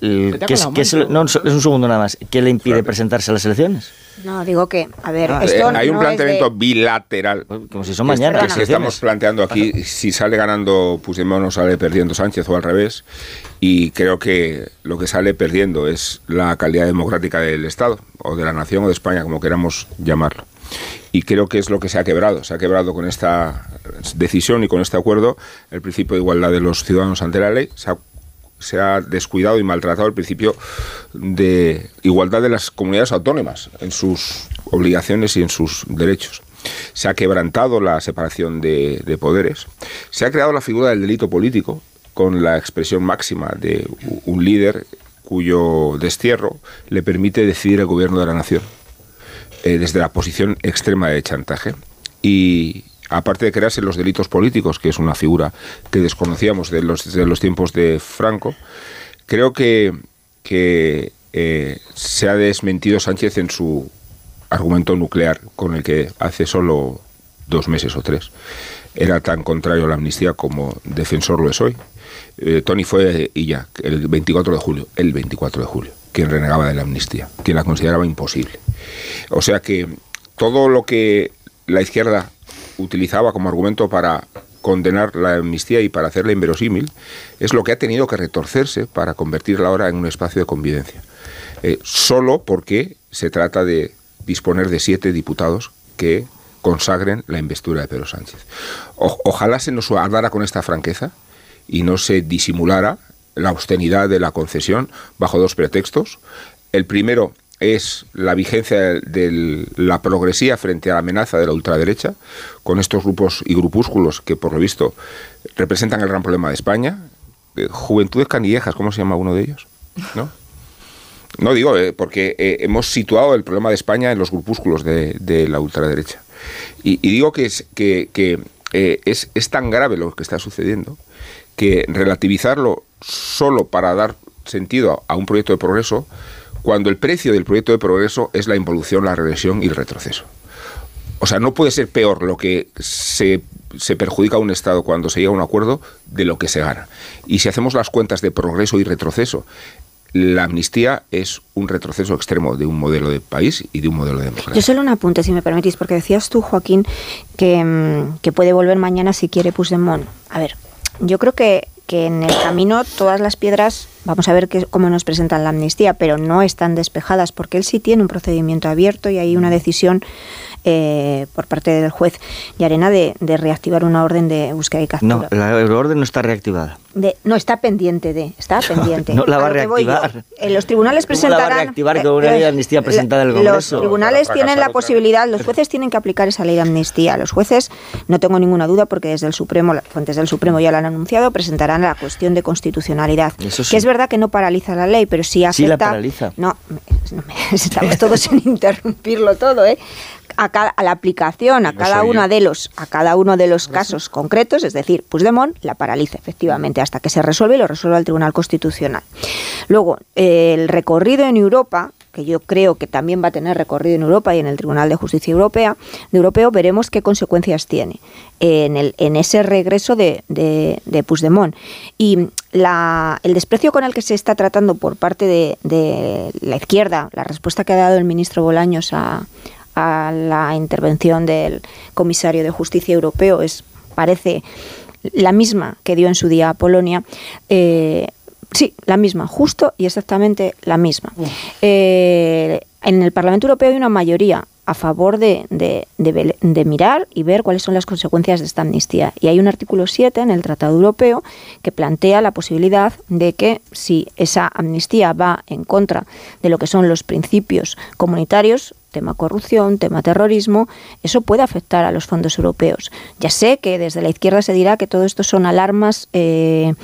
que es, es, no, es un segundo nada más, ¿qué le impide presentarse a las elecciones? No, digo que, a ver, ah, esto eh, hay un planteamiento bilateral. Como si son mañana. Que estamos planteando aquí si sale ganando Puigdemont o sale perdiendo Sánchez o al revés. Y creo que lo que sale perdiendo es la calidad democrática del Estado, o de la nación, o de España, como queramos llamarlo. Y creo que es lo que se ha quebrado. Se ha quebrado con esta decisión y con este acuerdo el principio de igualdad de los ciudadanos ante la ley. Se ha se ha descuidado y maltratado el principio de igualdad de las comunidades autónomas en sus obligaciones y en sus derechos. Se ha quebrantado la separación de, poderes. Se ha creado la figura del delito político con la expresión máxima de un líder cuyo destierro le permite decidir el gobierno de la nación eh, desde la posición extrema de chantaje. Y, aparte de crearse los delitos políticos, que es una figura que desconocíamos de los, desde los tiempos de Franco, creo que, que eh, se ha desmentido Sánchez en su argumento nuclear, con el que hace solo dos meses o tres era tan contrario a la amnistía como defensor lo es hoy. Eh, Tony fue ya, el 24 de julio, el 24 de julio, quien renegaba de la amnistía, quien la consideraba imposible. O sea que todo lo que la izquierda utilizaba como argumento para condenar la amnistía y para hacerla inverosímil, es lo que ha tenido que retorcerse para convertirla ahora en un espacio de convivencia. Eh, solo porque se trata de disponer de siete diputados que consagren la investidura de Pedro Sánchez. ojalá se nos hablara con esta franqueza y no se disimulara la austeridad de la concesión bajo dos pretextos. El primero, es la vigencia de la progresía frente a la amenaza de la ultraderecha, con estos grupos y grupúsculos que, por lo visto, representan el gran problema de España. Eh, Juventudes canillejas, ¿cómo se llama uno de ellos? ¿No? No digo, eh, porque eh, hemos situado el problema de España en los grupúsculos de, la ultraderecha. Y, digo que, es, que, es, es tan grave lo que está sucediendo que relativizarlo solo para dar sentido a un proyecto de progreso cuando el precio del proyecto de progreso es la involución, la regresión y el retroceso. O sea, no puede ser peor lo que se, se, perjudica a un Estado cuando se llega a un acuerdo de lo que se gana. Y si hacemos las cuentas de progreso y retroceso, la amnistía es un retroceso extremo de un modelo de país y de un modelo de democracia. Yo solo un apunte, si me permitís, porque decías tú, Joaquín, que, mm, que puede volver mañana si quiere Puigdemont. A ver, yo creo que, que en el camino todas las piedras vamos a ver cómo nos presentan la amnistía, pero no están despejadas porque él sí tiene un procedimiento abierto y hay una decisión eh, por parte del juez Yarena de, de reactivar una orden de búsqueda y captura. No, la orden no está reactivada. no está pendiente de, está pendiente. no la va a reactivar. En los tribunales presentarán. la va a reactivar con una ley de amnistía presentada el Congreso? Los tribunales tienen la posibilidad, los jueces tienen que aplicar esa ley de amnistía. Los jueces, no tengo ninguna duda, porque desde el Supremo, fuentes del Supremo ya lo han anunciado, presentarán la cuestión de constitucionalidad. Que es verdad que no paraliza la ley, pero sí afecta. Sí la paraliza. No, estamos todos sin interrumpirlo todo, ¿eh? A, a, la aplicación a cada uno de los a cada uno de los casos concretos, es decir, Puigdemont la paraliza efectivamente hasta que se resuelve y lo resuelva el Tribunal Constitucional. Luego, el recorrido en Europa que yo creo que también va a tener recorrido en Europa y en el Tribunal de Justicia Europea, de Europeo, veremos qué consecuencias tiene en, el, en ese regreso de, de, Puigdemont. Y la, el desprecio con el que se está tratando por parte de, de la izquierda, la respuesta que ha dado el ministro Bolaños a, a la intervención del comisario de justicia europeo es parece la misma que dio en su día a Polonia. Eh, sí, la misma, justo y exactamente la misma. Eh, en el Parlamento Europeo hay una mayoría a favor de, de, mirar y ver cuáles son las consecuencias de esta amnistía. Y hay un artículo 7 en el Tratado Europeo que plantea la posibilidad de que si esa amnistía va en contra de lo que son los principios comunitarios, tema corrupción, tema terrorismo, eso puede afectar a los fondos europeos. Ya sé que desde la izquierda se dirá que todo esto son alarmas eh,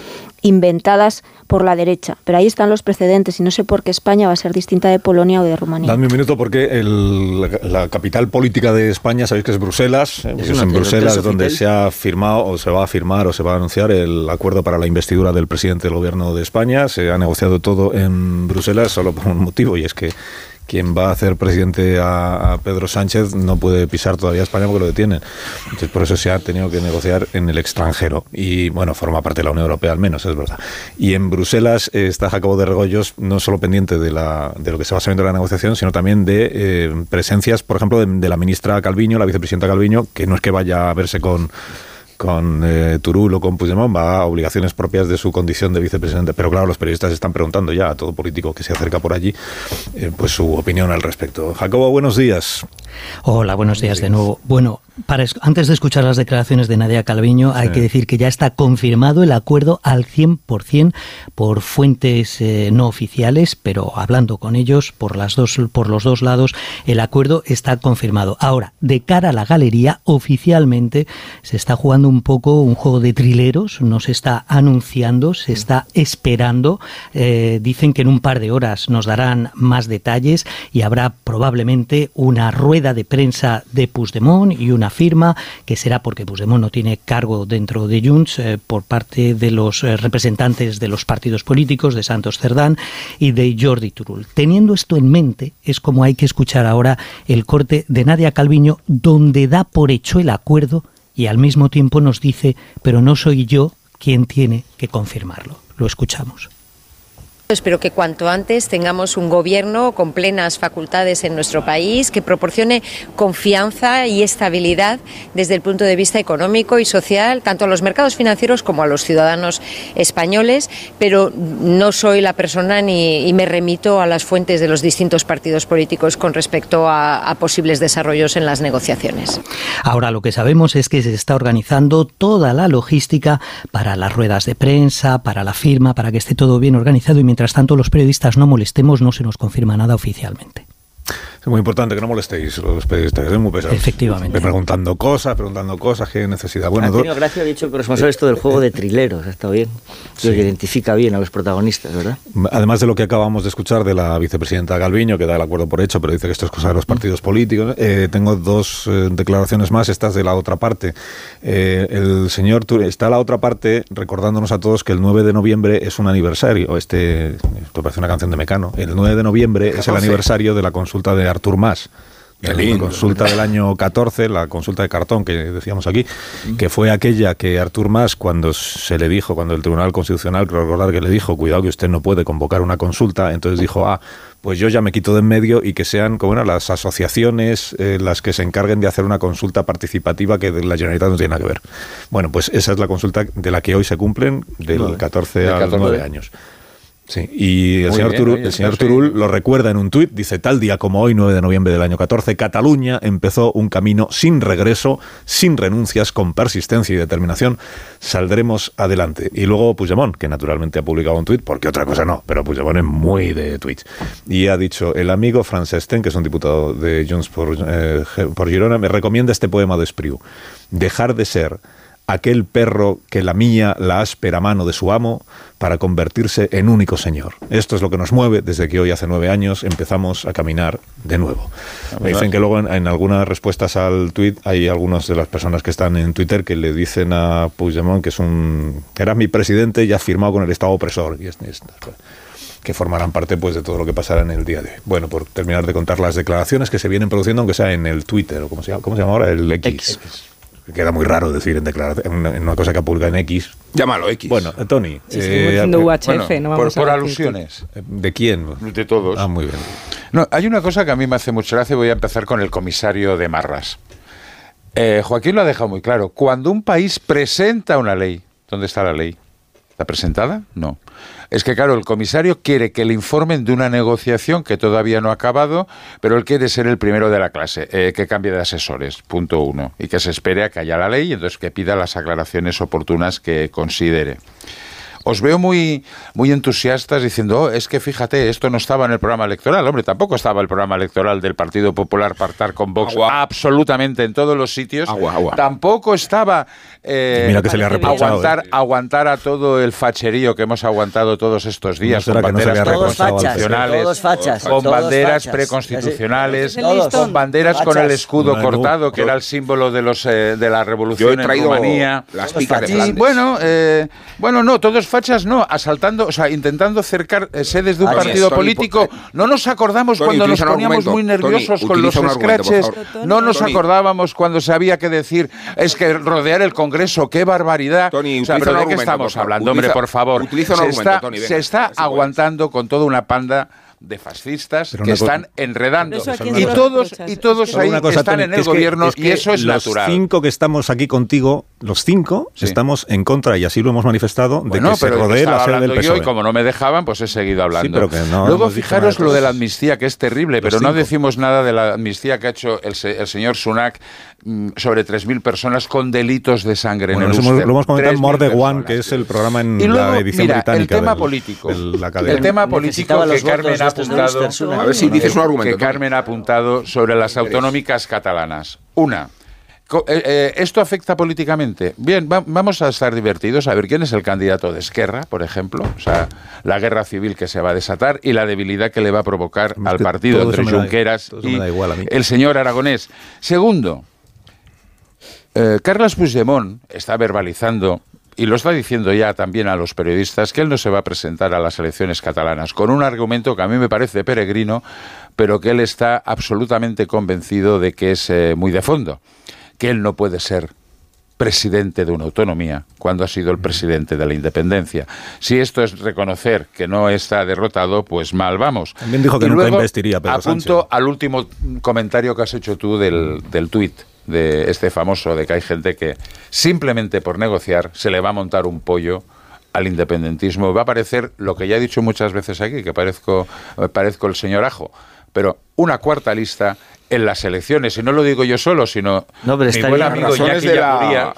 inventadas por la derecha, pero ahí están los precedentes y no sé por qué España va a ser distinta de Polonia o de Rumanía. Dame un minuto porque la capital política de España, sabéis que es Bruselas, es, en Bruselas donde se ha firmado o se va a firmar o se va a anunciar el acuerdo para la investidura del presidente del gobierno de España. Se ha negociado todo en Bruselas solo por un motivo y es que quien va a hacer presidente a, Pedro Sánchez no puede pisar todavía España porque lo detienen. Entonces, por eso se ha tenido que negociar en el extranjero. Y bueno, forma parte de la Unión Europea al menos, es verdad. Y en Bruselas está Jacobo de Regoyos no solo pendiente de, la, de lo que se va sabiendo de la negociación, sino también de eh, presencias, por ejemplo, de la ministra Calviño, la vicepresidenta Calviño, que no es que vaya a verse con con eh, Turul o con Puigdemont va a obligaciones propias de su condición de vicepresidente. Pero claro, los periodistas están preguntando ya a todo político que se acerca por allí, eh, pues su opinión al respecto. Jacobo, buenos días. Hola, buenos días de nuevo. Bueno, para, antes de escuchar las declaraciones de Nadia Calviño, hay que decir que ya está confirmado el acuerdo al 100% por fuentes eh, no oficiales, pero hablando con ellos por, las dos, por los dos lados, el acuerdo está confirmado. Ahora, de cara a la galería, oficialmente se está jugando un poco un juego de trileros, no se está anunciando, se está esperando. Eh, dicen que en un par de horas nos darán más detalles y habrá probablemente una rueda de prensa de Puigdemont y una afirma que será porque Puigdemont no tiene cargo dentro de Junts eh, por parte de los eh, representantes de los partidos políticos, de Santos Cerdán y de Jordi Turul. Teniendo esto en mente, es como hay que escuchar ahora el corte de Nadia Calviño, donde da por hecho el acuerdo y al mismo tiempo nos dice, pero no soy yo quien tiene que confirmarlo. Lo escuchamos. Espero que cuanto antes tengamos un gobierno con plenas facultades en nuestro país que proporcione confianza y estabilidad desde el punto de vista económico y social, tanto a los mercados financieros como a los ciudadanos españoles, pero no soy la persona ni me remito a las fuentes de los distintos partidos políticos con respecto a, a posibles desarrollos en las negociaciones. Ahora lo que sabemos es que se está organizando toda la logística para las ruedas de prensa, para la firma, para que esté todo bien organizado y mientras tanto los periodistas no molestemos, no se nos confirma nada oficialmente. Es muy importante que no molestéis los periodistas, que son muy pesados. Efectivamente. Preguntando cosas, preguntando cosas, qué necesidad. Bueno, Antonio Gracia ha dicho que responsable esto del juego de trileros, está bien. Que identifica bien a los protagonistas, ¿verdad? Además de lo que acabamos de escuchar de la vicepresidenta Galviño, que da el acuerdo por hecho, pero dice que esto es cosa de los partidos políticos, eh, tengo dos eh, declaraciones más, estas de la otra parte. Eh, el señor está la otra parte recordándonos a todos que el 9 de noviembre es un aniversario, este, esto parece una canción de Mecano, el 9 de noviembre es el aniversario de la consulta de Artur Mas. La consulta del año 14, la consulta de cartón que decíamos aquí, que fue aquella que Artur Mas, cuando se le dijo, cuando el Tribunal Constitucional, creo recordar que le dijo, cuidado que usted no puede convocar una consulta, entonces dijo, ah, pues yo ya me quito de en medio y que sean como las asociaciones eh, las que se encarguen de hacer una consulta participativa que de la Generalitat no tiene nada que ver. Bueno, pues esa es la consulta de la que hoy se cumplen del 14 al 9 años. Sí, y el Muy señor, bien, Turul, oye, el señor eso sí. Turul lo recuerda en un tuit, dice, tal día como hoy, 9 de noviembre del año 14, Cataluña empezó un camino sin regreso, sin renuncias, con persistencia y determinación, saldremos adelante. Y luego Puigdemont, que naturalmente ha publicado un tuit, porque otra cosa no, pero Puigdemont es muy de tweets. Y ha dicho, el amigo Francesc Ten, que es un diputado de Junts por, eh, por Girona, me recomienda este poema de Espriu. Dejar de ser aquel perro que lamía la áspera mano de su amo para convertirse en único señor. Esto es lo que nos mueve desde que hoy hace nueve años empezamos a caminar de nuevo. Me dicen que luego en, en algunas respuestas al tuit hay algunas de las personas que están en Twitter que le dicen a Puigdemont que es un era mi presidente y ha firmado con el Estado opresor y es- es- que formarán parte pues de todo lo que pasará en el día de hoy. Bueno, por terminar de contar las declaraciones que se vienen produciendo, aunque sea en el Twitter o como se llama, ¿cómo se llama ahora? El X. Queda muy raro decir en declaración, en una, en una cosa que publica en X. Llámalo X. Bueno, eh, Tony. Si seguimos diciendo UHF, no vamos por, por alusiones. ¿De quién? De todos. Ah, muy bien. No, hay una cosa que a mí me hace mucha gracia, voy a empezar con el comisario de Marras. Eh, Joaquín lo ha dejado muy claro. Cuando un país presenta una ley, ¿dónde está la ley? ¿Está presentada? No. Es que, claro, el comisario quiere que le informen de una negociación que todavía no ha acabado, pero él quiere ser el primero de la clase, eh, que cambie de asesores, punto uno, y que se espere a que haya la ley y entonces que pida las aclaraciones oportunas que considere. Os veo muy, muy entusiastas diciendo, "Oh, es que fíjate, esto no estaba en el programa electoral. Hombre, tampoco estaba el programa electoral del Partido Popular Partar con Vox absolutamente en todos los sitios. Tampoco estaba eh, Mira que se le ha reprochado, aguantar, eh. aguantar a todo el facherío que hemos aguantado todos estos días No con no banderas al preconstitucionales, Todos fachas, con todos banderas fachas. preconstitucionales, con banderas con el escudo No, no, cortado, que yo- era el símbolo de los eh, de la Yo revolución he en traído Rumanía. las picas de Y, Flandes. bueno, eh, bueno, no, todos fachas no, asaltando, o sea, intentando cercar eh, sedes de un partido Tony, político. No nos acordamos Tony, cuando nos poníamos muy nerviosos Tony, con los scratches. No nos acordábamos cuando se había que decir, es que rodear el Congreso, qué barbaridad. Tony, o sea, pero ¿de qué estamos hablando, hombre, Utiliza- por favor? se está, se está aguantando con toda una panda de fascistas Pero que están enredando. Y se todos, y todos ahí una cosa, están Tony, en el es que- gobierno es que y eso es los natural. cinco que estamos aquí contigo, los cinco, Sí. estamos en contra, y así lo hemos manifestado, de Bueno, que se pero rodee estaba la sede del hablando yo PSOE. y como no me dejaban, pues he seguido hablando. Sí, pero que no Luego fijaros lo de la amnistía, que es terrible, Los pero no decimos nada de la amnistía que ha hecho el, se- el señor Sunak mm, sobre 3.000 personas con delitos de sangre Bueno, en el hemos- lo hemos comentado en 3.000 More de One, que es el programa en Y luego, la edición mira, británica. el tema del- político. El tema político que los Carmen ha apuntado. A ver si dices un argumento, Que. Carmen ha apuntado sobre las autonómicas catalanas. Una. Eh, eh, ¿Esto afecta políticamente? Bien, va- vamos a estar divertidos a ver quién es el candidato de Esquerra, por ejemplo. O sea, la guerra civil que se va a desatar y la debilidad que le va a provocar Es al partido entre da- Junqueras y me da igual a mí. el señor Aragonés. Segundo, eh, Carles Puigdemont está verbalizando y lo está diciendo ya también a los periodistas que él no se va a presentar a las elecciones catalanas con un argumento que a mí me parece peregrino, pero que él está absolutamente convencido de que es eh, muy de fondo, que él no puede ser presidente de una autonomía cuando ha sido el presidente de la independencia. Si esto es reconocer que no está derrotado, pues mal vamos. También dijo que Y nunca luego investiría Pedro apunto Sánchez. al último comentario que has hecho tú del, del tuit de este famoso, de que hay gente que simplemente por negociar se le va a montar un pollo al independentismo. Va a parecer lo que ya he dicho muchas veces aquí, que parezco, eh, parezco el señor Ajo, pero una cuarta lista en las elecciones, y no lo digo yo solo, sino No, pero mi buen amigo Iñaki de la-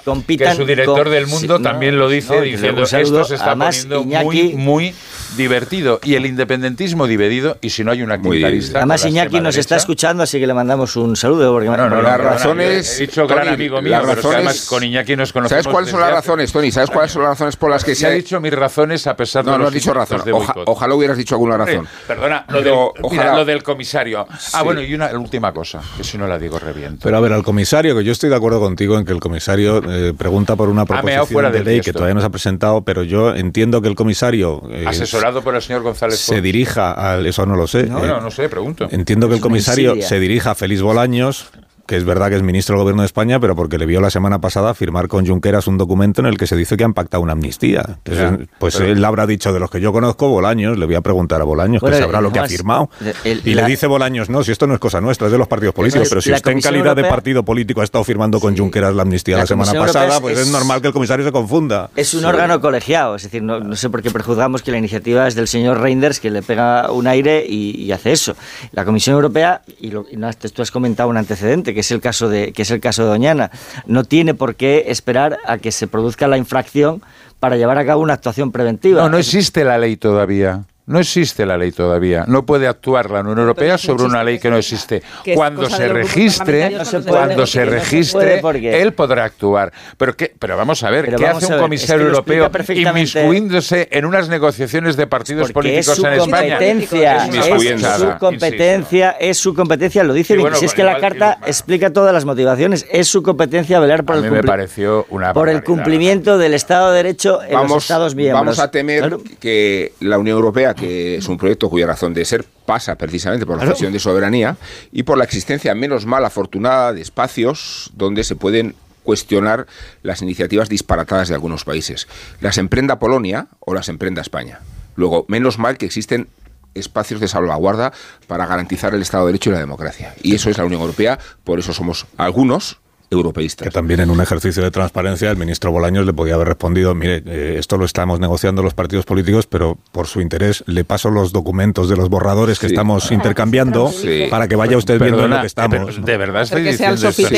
Yacuría, que es su director con- del mundo, sí, también no, lo dice, no, diciendo esto se está Además, poniendo Iñaki- muy, muy divertido. Y el independentismo dividido, y si no hay una lista... Además, Iñaki nos está escuchando, así que le mandamos un saludo. Porque no, no, no, Las razones, He dicho gran Tony, amigo mío, las pero razones- además con Iñaki nos conocemos. ¿Sabes cuáles son las razones, Tony? ¿Sabes cuáles son las razones por las que Se ha dicho mis razones a pesar de No, no los has dicho razón. ojalá hubieras dicho alguna razón. Hombre, perdona, lo, del, comisario. Ah, bueno, y una última cosa, que si no la digo reviento. Pero a ver, al comisario, que yo estoy de acuerdo contigo en que el comisario eh, pregunta por una meado proposición fuera de ley que todavía no se ha presentado, pero yo entiendo que el comisario eh, Asesorado por el señor González se dirija al... Eso no lo sé. No, eh, no, no sé, pregunto. Entiendo que el comisario se dirija a Félix Bolaños, que es verdad que es ministro del Gobierno de España, pero porque le vio la semana pasada firmar con Junqueras un documento en el que se dice que han pactado una amnistía. Entonces, pues pero- él habrá dicho de los que yo conozco, Bolaños, le voy a preguntar a Bolaños, Bueno, que sabrá lo que ha firmado. el- y la- le dice Bolaños, no, si esto no es cosa nuestra, es de los partidos políticos, pero si usted en calidad de partido político ha estado firmando con Junqueras la amnistía la, La semana Comisión pasada, pues es- es normal que el comisario se confunda. Es un Sí. órgano colegiado, es decir, no, no sé por qué prejuzgamos que la iniciativa es del señor Reinders, que le pega un aire y, y hace eso. La Comisión Europea, y, lo, y no tú has comentado un antecedente, que es el caso de que es el caso de Doñana, no tiene por qué esperar a que se produzca la infracción para llevar a cabo una actuación preventiva. No, no existe la ley todavía. No existe la ley todavía. No puede actuar la Unión Europea sobre una ley que no existe. Que Cuando se registre, cuando se cuando puede, se que no se registre, puede él podrá actuar. Pero qué, pero vamos a ver, Pero ¿qué vamos hace un comisario es que europeo inmiscuiéndose en unas negociaciones de partidos Porque es políticos su en España? competencia, Es es, inmiscuyéndose, su competencia, es su competencia, lo dice Y bien. bueno, si es que la igual- carta explica todas las motivaciones, es su competencia velar por A el mí me pareció una por el cumplimiento del Estado de Derecho en los Estados miembros. Vamos a temer que la Unión Europea, que es un proyecto cuya razón de ser pasa precisamente por la Claro. cesión de soberanía y por la existencia menos mal afortunada de espacios donde se pueden cuestionar las iniciativas disparatadas de algunos países. Las emprenda Polonia o las emprenda España. Luego, menos mal que existen espacios de salvaguarda para garantizar el Estado de Derecho y la democracia. Y eso es la Unión Europea, por eso somos algunos europeístas. Que también en un ejercicio de transparencia el ministro Bolaños le podía haber respondido, mire, eh, esto lo estamos negociando los partidos políticos, pero por su interés le paso los documentos de los borradores que Sí. estamos intercambiando Sí. para que vaya usted viendo lo que estamos. eh, ¿De verdad estoy que sea el diciendo esto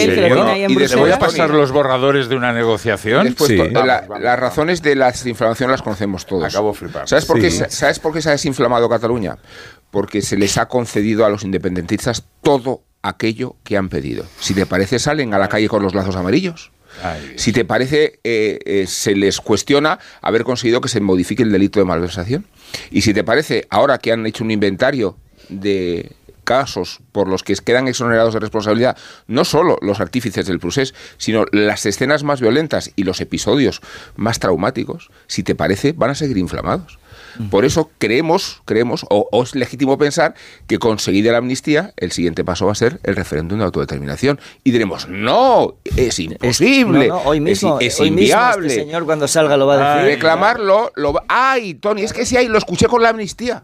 en ¿Y le voy a pasar los borradores de una negociación? Después, Sí. to- Vamos, la- las razones de la desinflamación las conocemos todos. Acabo flipar. ¿Sabes por, qué, Sí. ¿Sabes por qué se ha desinflamado Cataluña? Porque se les ha concedido a los independentistas todo aquello que han pedido. Si te parece, salen a la calle con los lazos amarillos. Ay, Si te parece, eh, eh, se les cuestiona haber conseguido que se modifique el delito de malversación. Y si te parece, ahora que han hecho un inventario de casos por los que quedan exonerados de responsabilidad, no solo los artífices del procés, sino las escenas más violentas y los episodios más traumáticos, si te parece, van a seguir inflamados. Por eso creemos, creemos, o, o es legítimo pensar que conseguida la amnistía, el siguiente paso va a ser el referéndum de autodeterminación. Y diremos, no, es imposible, No, no, hoy mismo, es, es hoy mismo inviable. este señor cuando salga lo va a decir. reclamarlo, lo va- ay, Tony, es que ese ahí lo escuché con la amnistía.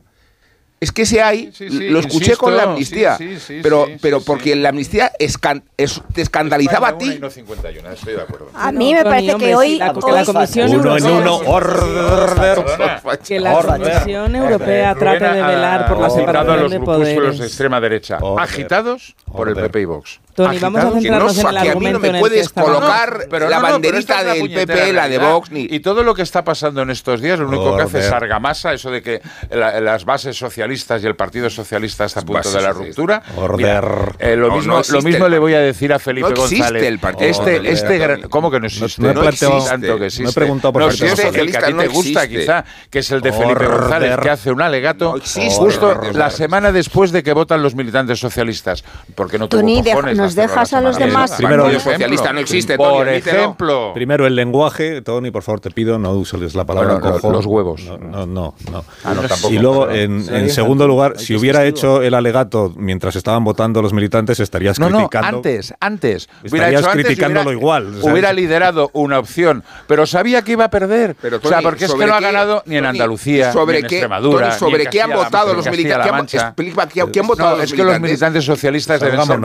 Es que ese ahí Sí, sí, lo escuché insisto, con la amnistía, sí, sí, sí, pero sí, pero sí, porque sí. la amnistía escan- es- te escandalizaba a España, ti. y no 51, estoy de acuerdo. A mí me parece que hoy... la- porque la Comisión Uno en Europea- uno, order. Que la. Comisión Europea trate de velar por la separación los de grupúsculos de poderes. extrema derecha, agitados por el. PP y Vox. Tony, vamos a no, centrarnos en el que a mí no argumento en me puedes colocar Pero la no, no, banderita del PP, la de. Vox, ni... Y todo lo que está pasando en estos días, lo único que hace es argamasa, eso de que la- las bases socialistas y el Partido Socialista está a punto de la socialistas. ruptura. Order. Mira, eh, lo No, mismo, no existe lo mismo le voy a decir a Felipe No existe González. el Partido este, Socialista, este gran-. ¿Cómo que no existe? no he No planteado- existe tanto que no he existe. preguntado por no Partido existe el que a ti te no gusta, existe. quizá, que es el de Felipe Order. González, que hace un alegato No existe. justo Order. la semana después de que votan los militantes socialistas. Porque no tuvo Tony, cojones de nos dejas a los demás. Primero, el socialista no existe, Por ejemplo. Primero el lenguaje, Tony, por favor te pido, no uses la palabra los huevos. No, no, no. Ah, no, tampoco, y luego, en, Sí, en hay segundo lugar, si hubiera hecho el alegato mientras estaban votando los militantes, estarías No, no, criticando. antes, antes. Estarías hecho antes y criticándolo hubiera- igual, hubiera liderado una opción, pero sabía que iba a perder. Pero, o sea, Tony, porque es que ¿sobre no ha ganado ni en Tony, Andalucía, sobre ni en qué- Extremadura, Tony, sobre ni en qué han votado los militantes. Mancha. Explica qué- qué han No, es que los militantes. socialistas deben ser.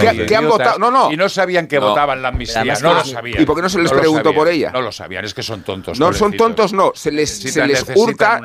No, no. Y no sabían que votaban la amnistía, no lo sabían. ¿Y por qué no se les lo preguntó sabían, por ella? No lo sabían, es que son tontos. No, son tontos, no. Se les, hurta.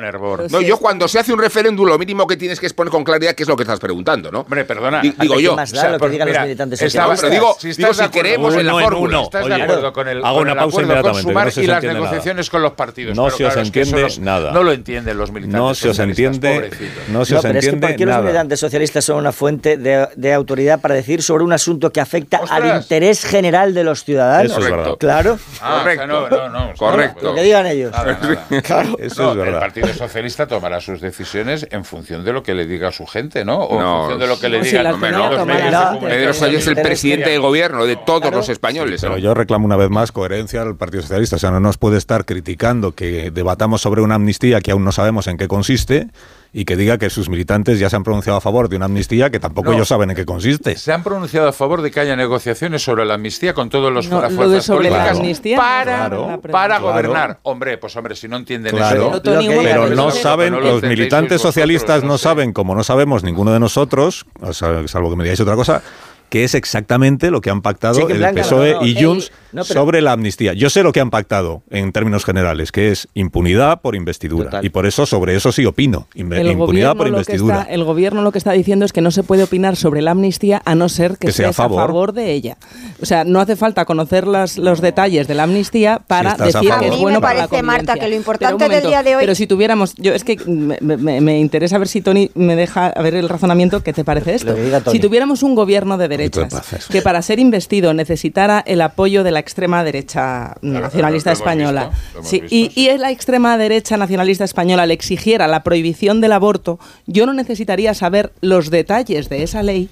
No, yo cuando se hace un referéndum, lo mínimo que tienes que exponer con claridad qué es lo que estás preguntando, ¿no? Hombre, perdona. Di- digo ¿qué yo. más da lo que digan los mira, militantes estaba- socialistas? pero digo- si digo, si queremos en la fórmula. ¿Estás Oye, de acuerdo con el, hago con una el pausa acuerdo con inmediatamente, Sumar no y las nada. negociaciones con los partidos? No Pero se os claro, es que eso entiende no- nada. No lo entienden los militantes No se os entiende, pobrecitos. no se os pero es que entiende ¿por qué los nada. militantes socialistas son una fuente de, de autoridad para decir sobre un asunto que afecta al interés general de los ciudadanos? Eso es verdad. Claro. O sea, no, no, no. Correcto. Lo que digan ellos. Nada, nada. Claro. Eso No, es verdad. El Partido Socialista tomará sus decisiones en función de lo que le diga a su gente, ¿no? O en No, función de lo que le no, si de antes. comunicación. Pedro Sánchez es el presidente del gobierno de todos los españoles. Pero ¿no? yo reclamo una vez más coherencia al Partido Socialista. O sea, no nos puede estar criticando que debatamos sobre una amnistía que aún no sabemos en qué consiste y que diga que sus militantes ya se han pronunciado a favor de una amnistía que tampoco No. ellos saben en qué consiste. Se han pronunciado a favor de que haya negociaciones sobre la amnistía con todos los No, lo fuerzas sobre la amnistía, para, claro, para claro. gobernar. Hombre, pues hombre, si no entienden Claro, eso. pero no saben, lo los militantes vosotros, socialistas no saben, como no sabemos ninguno de nosotros, salvo que me digáis otra cosa, que es exactamente lo que han pactado Cheque el PSOE no, no, y ey, Junts no, pero- sobre la amnistía. Yo sé lo que han pactado en términos generales, que es impunidad por investidura. Y por eso, sobre eso sí opino. El impunidad por investidura. está, el gobierno lo que está diciendo es que no se puede opinar sobre la amnistía a no ser que, Que sea a a favor. de ella. O sea, no hace falta conocer las- los detalles de la amnistía para a decir favor. que A es mí bueno me para la parece, Marta, que lo Pero importante un del momento, día de hoy- Pero si tuviéramos, yo es que me, me- me interesa ver si Tony me deja ver el razonamiento que te parece esto. Si tuviéramos un gobierno de poquito de derechas paz, eso. que para ser investido necesitara el apoyo de la extrema derecha nacionalista española, visto, sí, y, y la extrema derecha nacionalista española le exigiera la prohibición del aborto, yo no necesitaría saber los detalles de esa ley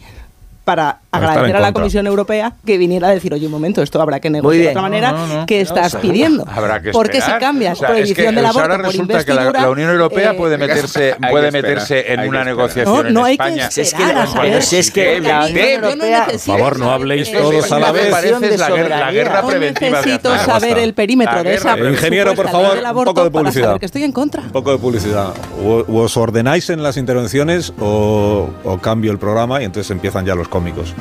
para agradecer a la. Comisión Europea que viniera a decir, oye, un momento, esto habrá que negociar de otra manera No, no, no. que estás pidiendo. Habrá que Porque si cambias O sea, es prohibición que, del aborto ahora por resulta que la, la Unión Europea eh, puede meterse, que puede esperar, meterse en una que negociación No, no en hay que España. Si es que, Esperar saber. si es que la Unión Europea... Por favor, no habléis Es que todos a la vez. es la guerra, la preventiva de necesito saber el perímetro La de esa. Ingeniero, por favor, un poco de publicidad. que estoy en contra. Un poco de publicidad. Os ordenáis en las intervenciones o, o cambio el programa y entonces empiezan ya los cómicos.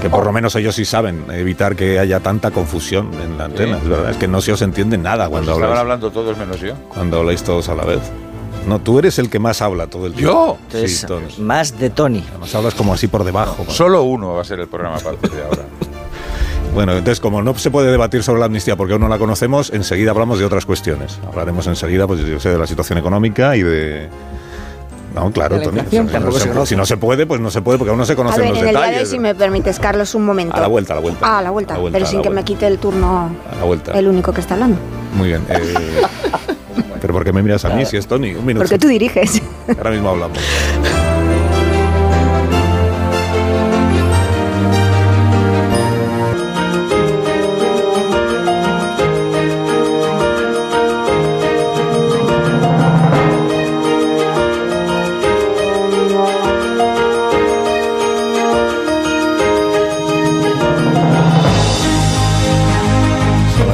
Que por lo menos ellos sí saben evitar que haya tanta confusión en la antena. Es verdad, es que no se os entiende nada Pues cuando estaban habláis, hablando todos menos yo. cuando habláis todos a la vez. No, tú eres el que más habla todo el ¿Yo? tiempo. Entonces, Sí, Tony. más de Tony. Además hablas como así por debajo. Solo uno va a ser el programa a partir de ahora. Bueno, entonces como no se puede debatir sobre la amnistía porque aún no la conocemos, enseguida hablamos de otras cuestiones. Hablaremos enseguida, pues yo sé, de la situación económica y de... No, claro, Tony. o sea, no se si no se puede, pues no se puede porque aún no se A conocen ver, los en el día de hoy, detalles. si me permites, Carlos, un momento. A la vuelta, a la vuelta. Ah, a la vuelta, A la vuelta, pero sin que me quite el turno A la vuelta. el único que está hablando. Muy bien. eh, pero ¿por qué me miras a mí si es Tony? Un minuto. Porque tú diriges. Ahora mismo hablamos.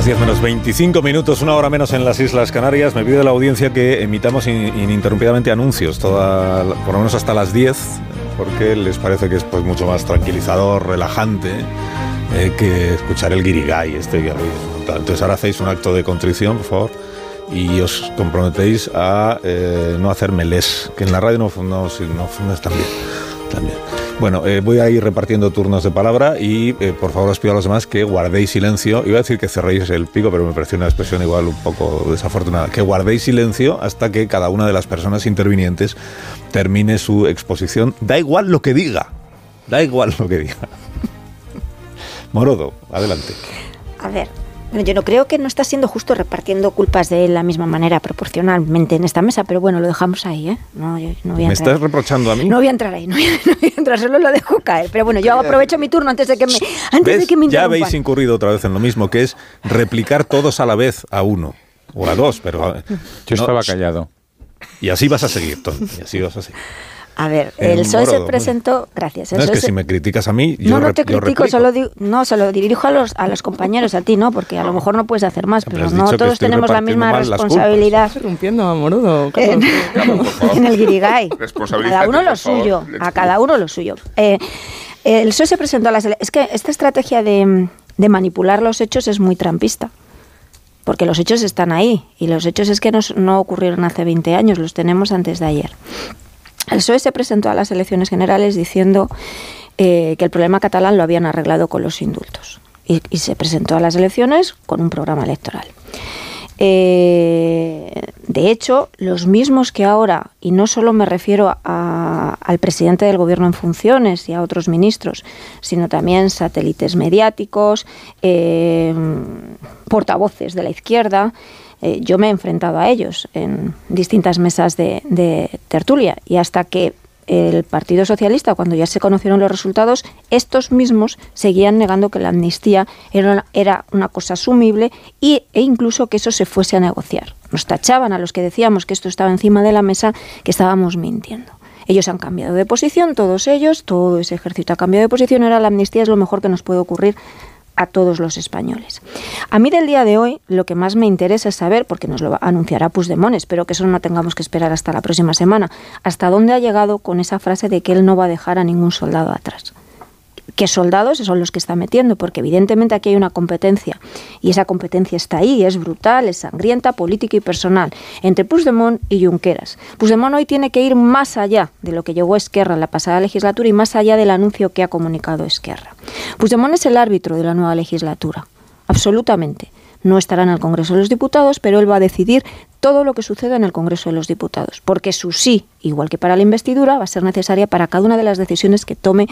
10 menos 25 minutos, una hora menos en las Islas Canarias. Me pide la audiencia que emitamos in- ininterrumpidamente anuncios, por lo menos hasta las 10, porque les parece que es pues, mucho más tranquilizador, relajante, eh, que escuchar el guirigay este que. Entonces ahora hacéis un acto de contrición, por favor, y os comprometéis a eh, no hacer melés, que en la radio no, no, no, no. También. Bueno, eh, voy a ir repartiendo turnos de palabra y eh, por favor os pido a los demás que guardéis silencio. Iba a decir que cerréis el pico, pero me pareció una expresión igual un poco desafortunada. Que guardéis silencio hasta que cada una de las personas intervinientes termine su exposición. Da igual lo que diga. Da igual lo que diga. Morodo, adelante. A ver, bueno, yo no creo que no está siendo justo repartiendo culpas de la misma manera proporcionalmente en esta mesa, pero bueno, lo dejamos ahí, ¿eh? No, yo no voy a ¿Me entrar. estás reprochando a mí? No voy a entrar ahí, no voy a, no voy a entrar, solo lo dejo caer. Pero bueno, yo aprovecho mi turno antes de que me, antes ¿Ves? de que me ya habéis incurrido otra vez en lo mismo, que es replicar todos a la vez a uno o a dos, pero... Yo no, estaba callado. Y así vas a seguir, Tony, y así vas a seguir. A ver, el PSOE se Morodo, presentó... Gracias. el No, es que se- si me criticas a mí, yo, no, no te critico, solo digo, no, se lo dirijo a los, a los compañeros, a ti no, porque a lo mejor no puedes hacer más, Pero no todos tenemos la misma responsabilidad Interrumpiendo a Morudo. en, en el Guirigay. Cada uno lo suyo, a cada uno lo suyo. Eh, el PSOE se presentó a las Es que esta estrategia de, de manipular los hechos es muy trampista. Porque los hechos están ahí. Y los hechos es que no ocurrieron hace 20 años, los tenemos antes de ayer. El PSOE se presentó a las elecciones generales diciendo eh, que el problema catalán lo habían arreglado con los indultos. Y, se presentó a las elecciones con un programa electoral. Eh, de hecho, los mismos que ahora, y no solo me refiero al presidente del gobierno en funciones y a otros ministros, sino también satélites mediáticos, eh, portavoces de la izquierda, eh, yo me he enfrentado a ellos en distintas mesas de, de tertulia y hasta que el Partido Socialista, cuando ya se conocieron los resultados, estos mismos seguían negando que la amnistía era una, era una cosa asumible y, e incluso que eso se fuese a negociar. nos tachaban a los que decíamos que esto estaba encima de la mesa, que estábamos mintiendo. Ellos han cambiado de posición, todos ellos, todo ese ejército ha cambiado de posición, ahora la amnistía es lo mejor que nos puede ocurrir a todos los españoles. A mí del día de hoy lo que más me interesa es saber, porque nos lo anunciará Puigdemont, espero que eso no tengamos que esperar hasta la próxima semana, hasta dónde ha llegado con esa frase de que él no va a dejar a ningún soldado atrás qué soldados son los que está metiendo, porque evidentemente aquí hay una competencia y esa competencia está ahí, es brutal, es sangrienta, política y personal, entre Puigdemont y Junqueras. Puigdemont hoy tiene que ir más allá de lo que llegó Esquerra en la pasada legislatura y más allá del anuncio que ha comunicado Esquerra. Puigdemont es el árbitro de la nueva legislatura, absolutamente no estará en el Congreso de los Diputados, pero él va a decidir todo lo que suceda en el Congreso de los Diputados, porque su sí, igual que para la investidura, va a ser necesaria para cada una de las decisiones que tome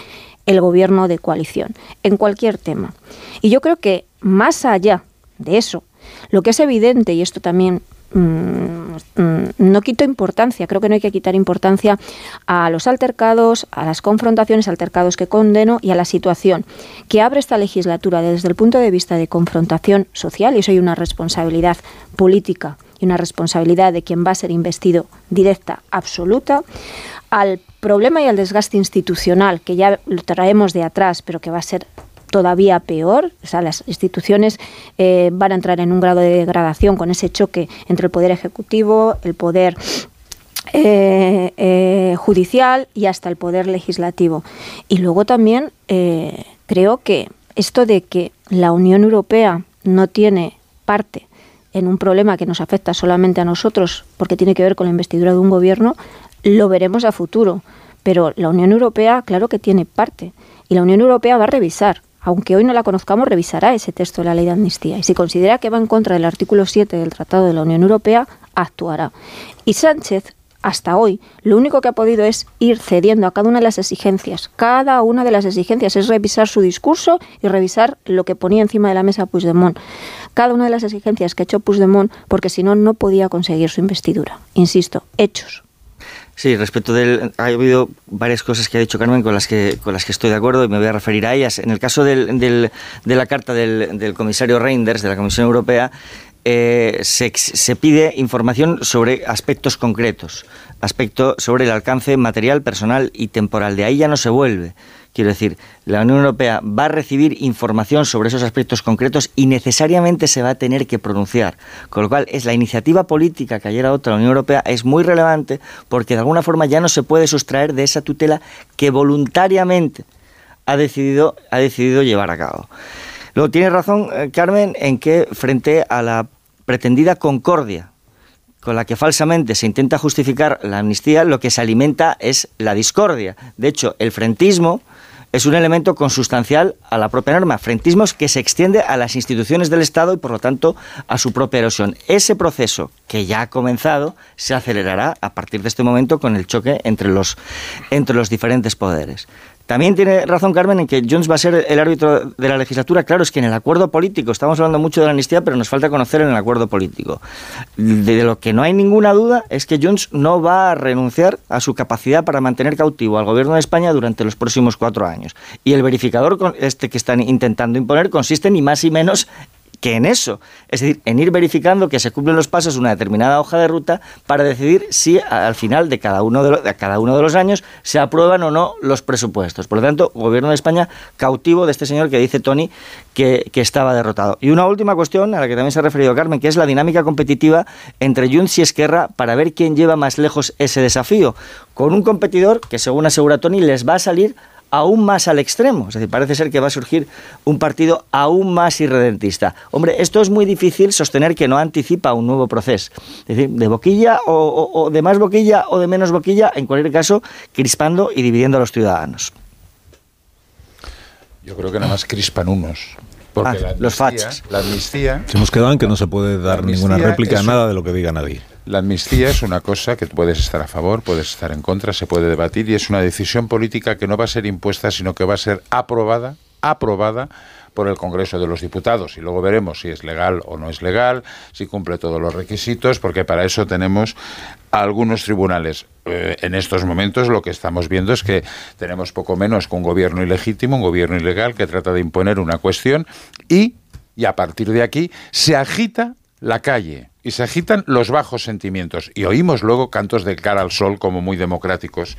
el gobierno de coalición, en cualquier tema. Y yo creo que más allá de eso, lo que es evidente, y esto también mm, mm, no quito importancia, creo que no hay que quitar importancia a los altercados, a las confrontaciones, altercados que condeno y a la situación que abre esta legislatura desde el punto de vista de confrontación social, y eso hay una responsabilidad política y una responsabilidad de quien va a ser investido directa, absoluta, al problema y al desgaste institucional que ya lo traemos de atrás, pero que va a ser todavía peor. O sea, las instituciones eh, van a entrar en un grado de degradación con ese choque entre el poder ejecutivo, el poder eh, eh, judicial y hasta el poder legislativo. Y luego también creo que esto de que la Unión Europea no tiene parte en un problema que nos afecta solamente a nosotros porque tiene que ver con la investidura de un gobierno, lo veremos a futuro. Pero la Unión Europea, claro que tiene parte. Y la Unión Europea va a revisar. Aunque hoy no la conozcamos, revisará ese texto de la ley de amnistía. Y si considera que va en contra del artículo 7 del Tratado de la Unión Europea, actuará. Y Sánchez, hasta hoy, lo único que ha podido es ir cediendo a cada una de las exigencias. Cada una de las exigencias es revisar su discurso y revisar lo que ponía encima de la mesa Puigdemont. Cada una de las exigencias que ha hecho Puigdemont, porque si no, no podía conseguir su investidura. Insisto, hechos. Sí, respecto del. Ha habido varias cosas que ha dicho Carmen con las que, con las que estoy de acuerdo y me voy a referir a ellas. En el caso del, del, de la carta del, del comisario Reinders de la Comisión Europea, eh, se, se, pide información sobre aspectos concretos, aspecto sobre el alcance material, personal y temporal. De ahí ya no se vuelve. Quiero decir, la Unión Europea va a recibir información sobre esos aspectos concretos y necesariamente se va a tener que pronunciar. Con lo cual, es la iniciativa política que ayer adopta la Unión Europea es muy relevante porque de alguna forma ya no se puede sustraer de esa tutela que voluntariamente ha decidido, ha decidido llevar a cabo. Luego, tiene razón, eh, Carmen, en que frente a la pretendida concordia con la que falsamente se intenta justificar la amnistía, lo que se alimenta es la discordia. De hecho, el frentismo, es un elemento consustancial a la propia norma. Frentismo que se extiende a las instituciones del Estado y, por lo tanto, a su propia erosión. Ese proceso, que ya ha comenzado, se acelerará a partir de este momento con el choque entre los, entre los diferentes poderes. También tiene razón Carmen en que Jones va a ser el árbitro de la legislatura. Claro, es que en el acuerdo político, estamos hablando mucho de la amnistía, pero nos falta conocer en el acuerdo político. De lo que no hay ninguna duda es que Jones no va a renunciar a su capacidad para mantener cautivo al gobierno de España durante los próximos cuatro años. Y el verificador este que están intentando imponer consiste ni más ni menos que en eso, es decir, en ir verificando que se cumplen los pasos una determinada hoja de ruta para decidir si al final de cada uno de cada uno de los años se aprueban o no los presupuestos. Por lo tanto, gobierno de España cautivo de este señor que dice Tony que, que, estaba derrotado. Y una última cuestión a la que también se ha referido Carmen, que es la dinámica competitiva entre Junts y Esquerra para ver quién lleva más lejos ese desafío, con un competidor que según asegura Tony les va a salir aún más al extremo. Es decir, parece ser que va a surgir un partido aún más irredentista. Hombre, esto es muy difícil sostener que no anticipa un nuevo proceso. Es decir, de boquilla o, de más boquilla o de menos boquilla, en cualquier caso, crispando y dividiendo a los ciudadanos. Yo creo que nada más crispan unos. Porque ah, los fachas. La amnistía. Se hemos quedado en que no se puede dar ninguna réplica a nada de lo que diga nadie. La amnistía es una cosa que puedes estar a favor, puedes estar en contra, se puede debatir y es una decisión política que no va a ser impuesta, sino que va a ser aprobada, aprobada por el Congreso de los Diputados y luego veremos si es legal o no es legal, si cumple todos los requisitos, porque para eso tenemos algunos tribunales. Eh, en estos momentos lo que estamos viendo es que tenemos poco menos que un gobierno ilegítimo, un gobierno ilegal que trata de imponer una cuestión y, y a partir de aquí se agita la calle y se agitan los bajos sentimientos y oímos luego cantos de cara al sol como muy democráticos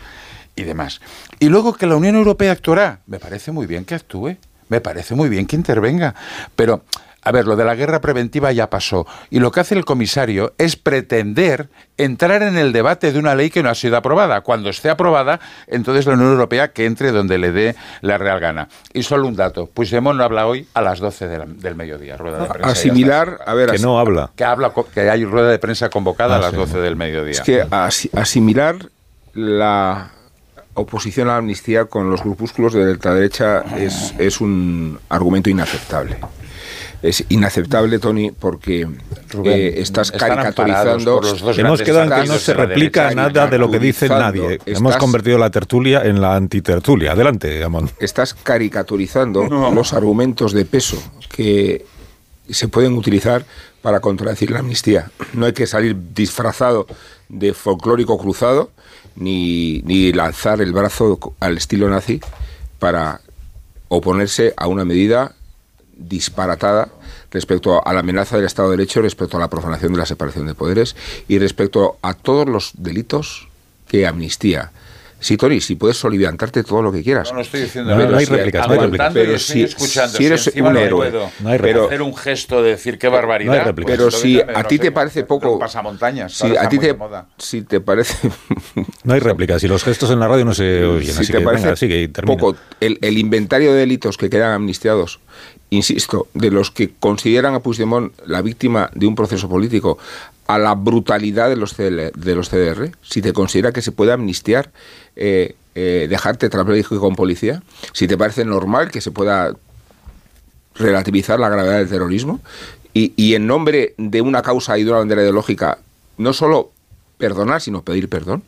y demás. Y luego que la Unión Europea actuará, me parece muy bien que actúe, me parece muy bien que intervenga, pero a ver, lo de la guerra preventiva ya pasó. Y lo que hace el comisario es pretender entrar en el debate de una ley que no ha sido aprobada. Cuando esté aprobada, entonces la Unión Europea que entre donde le dé la real gana. Y solo un dato. Puigdemont no habla hoy a las 12 del mediodía. Rueda de prensa. Asimilar, a ver... Que no habla. Que, habla, que hay rueda de prensa convocada a las 12 del mediodía. Es que asimilar la oposición a la amnistía con los grupúsculos de ultraderecha es, es un argumento inaceptable es inaceptable, Tony, porque eh, estás caricaturizando. Hemos quedado en que no se replica nada de lo que dice nadie. Hemos convertido la tertulia en la antitertulia. Adelante, Amón. Estás caricaturizando los argumentos de peso que se pueden utilizar para contradecir la amnistía. No hay que salir disfrazado de folclórico cruzado ni, ni lanzar el brazo al estilo nazi para oponerse a una medida disparatada respecto a la amenaza del Estado de Derecho, respecto a la profanación de la separación de poderes y respecto a todos los delitos que amnistía Sí, Tony, si puedes soliviantarte todo lo que quieras. No, no estoy diciendo nada. No, hay réplicas, no hay réplicas. Pero si, escuchando, si eres un héroe, no hay pero, hacer un gesto de decir qué barbaridad. No pero si a ti te parece poco... Pasamontañas. Si a ti te, si te parece... no hay réplicas. Si los gestos en la radio no se oyen. Si así te que, parece venga, sigue, poco el, el inventario de delitos que quedan amnistiados insisto, de los que consideran a Puigdemont la víctima de un proceso político, a la brutalidad de los, de los CDR, si te considera que se puede amnistiar, eh, eh, dejarte tetrapléjico con policía, si te parece normal que se pueda relativizar la gravedad del terrorismo, y, y en nombre de una causa y de una bandera ideológica, no solo perdonar, sino pedir perdón.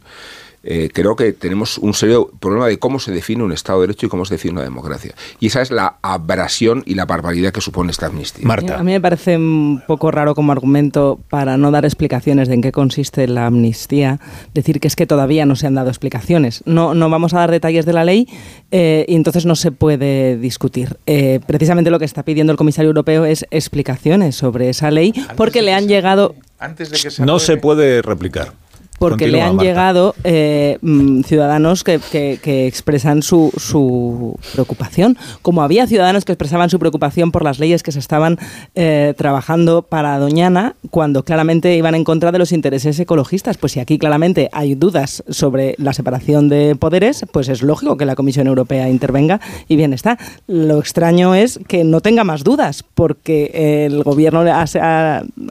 Eh, creo que tenemos un serio problema de cómo se define un Estado de Derecho y cómo se define una democracia. Y esa es la abrasión y la barbaridad que supone esta amnistía. Marta. A mí me parece un poco raro como argumento para no dar explicaciones de en qué consiste la amnistía, decir que es que todavía no se han dado explicaciones. No, no vamos a dar detalles de la ley eh, y entonces no se puede discutir. Eh, precisamente lo que está pidiendo el comisario europeo es explicaciones sobre esa ley porque le han llegado... Antes de que se no se puede replicar porque le han llegado eh, mm, ciudadanos que, que, expresan su, su, preocupación. Como había ciudadanos que expresaban su preocupación por las leyes que se estaban eh, trabajando para Doñana, cuando claramente iban en contra de los intereses ecologistas. Pues si aquí claramente hay dudas sobre la separación de poderes, pues es lógico que la Comisión Europea intervenga y bien está. Lo extraño es que no tenga más dudas, porque el gobierno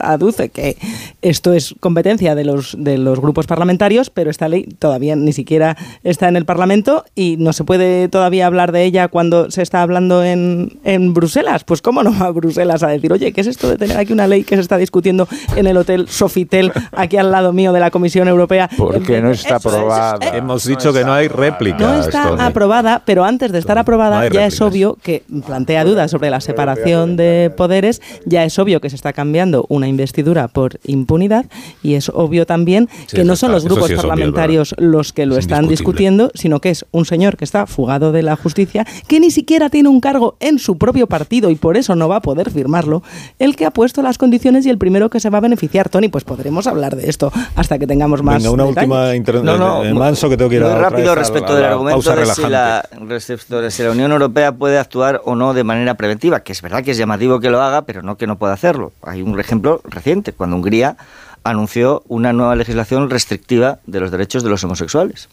aduce que esto es competencia de los, de los grupos parlamentarios, pero esta ley todavía ni siquiera está en el Parlamento y no se puede todavía hablar de ella cuando se está hablando en, en Bruselas. Pues cómo no va a Bruselas a decir, oye, ¿qué es esto de tener aquí una ley que se está discutiendo en el Hotel Sofitel, aquí al lado mío de la Comisión Europea? Porque no está aprobada. Hemos dicho que no hay réplica. No está aprobada, pero antes de estar aprobada ya es obvio que plantea dudas sobre la separación de poderes, ya es obvio que se está cambiando una investidura por impunidad y es obvio también que no son los grupos parlamentarios los que lo están discutiendo, sino que es un señor que está fugado de la justicia, que ni siquiera tiene un cargo en su propio partido y por eso no va a poder firmarlo, el que ha puesto las condiciones y el primero que se va a beneficiar. Tony, pues podremos hablar de esto hasta que tengamos más. Venga, una última intervención. No, no, Manso, que tengo que ir a rápido respecto del argumento de si, la, de si la Unión Europea puede actuar o no de manera preventiva, que es verdad que es llamativo que lo haga, pero no que no pueda hacerlo. Hay un ejemplo reciente, cuando Hungría anunció una nueva legislación restrictiva de los derechos de los homosexuales.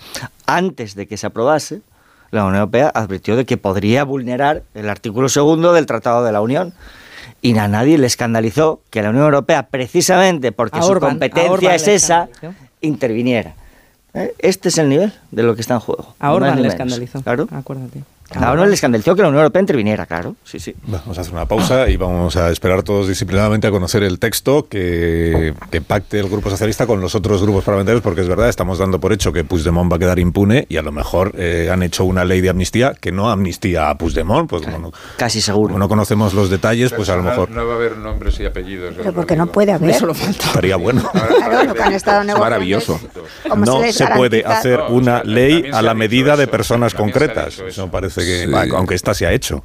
Antes de que se aprobase, la Unión Europea advirtió de que podría vulnerar el artículo segundo del Tratado de la Unión. Y a nadie le escandalizó que la Unión Europea, precisamente porque su competencia es esa, interviniera. ¿Eh? Este es el nivel de lo que está en juego. A Orban le escandalizó. Claro. Acuérdate. Ahora le escandalizó que la Unión Europea interviniera, claro. Sí, sí. Vamos a hacer una pausa y vamos a esperar todos disciplinadamente a conocer el texto que, pacte el Grupo Socialista con los otros grupos parlamentarios, porque es verdad, estamos dando por hecho que Puigdemont va a quedar impune y a lo mejor eh, han hecho una ley de amnistía que no amnistía a Puigdemont. Pues, Casi seguro. Como no conocemos los detalles, pues a lo mejor... No va a haber nombres y apellidos. Pero porque no puede haber. Eso lo falta. Estaría bueno. Claro, han estado Maravilloso. No se, puede hacer una ley a la medida de personas concretas. Eso parece que... Aunque esta se ha hecho.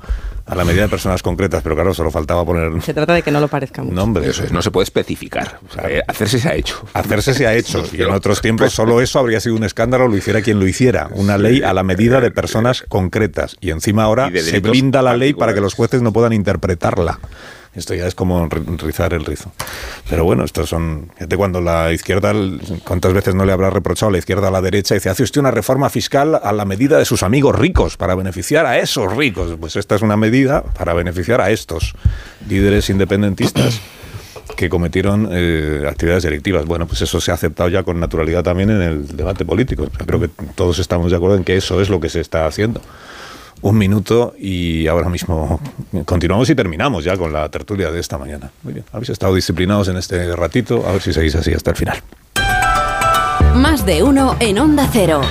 A la medida de personas concretas, pero claro, solo faltaba poner... Se trata de que no lo parezca mucho. Nombre. Eso es, no se puede especificar. O sea, eh, hacerse se ha hecho. Hacerse se ha hecho. Y en otros tiempos solo eso habría sido un escándalo, lo hiciera quien lo hiciera. Una ley a la medida de personas concretas. Y encima ahora Y se blinda la ley para que los jueces no puedan interpretarla. Esto ya es como ri- rizar el rizo. Pero bueno, estos son. Fíjate cuando la izquierda, ¿cuántas veces no le habrá reprochado a la izquierda a la derecha? Y dice, hace usted una reforma fiscal a la medida de sus amigos ricos, para beneficiar a esos ricos. Pues esta es una medida para beneficiar a estos líderes independentistas que cometieron eh, actividades delictivas. Bueno, pues eso se ha aceptado ya con naturalidad también en el debate político. Creo que todos estamos de acuerdo en que eso es lo que se está haciendo. Un minuto y ahora mismo continuamos y terminamos ya con la tertulia de esta mañana. Muy bien, habéis estado disciplinados en este ratito, a ver si seguís así hasta el final. Más de uno en Onda Cero.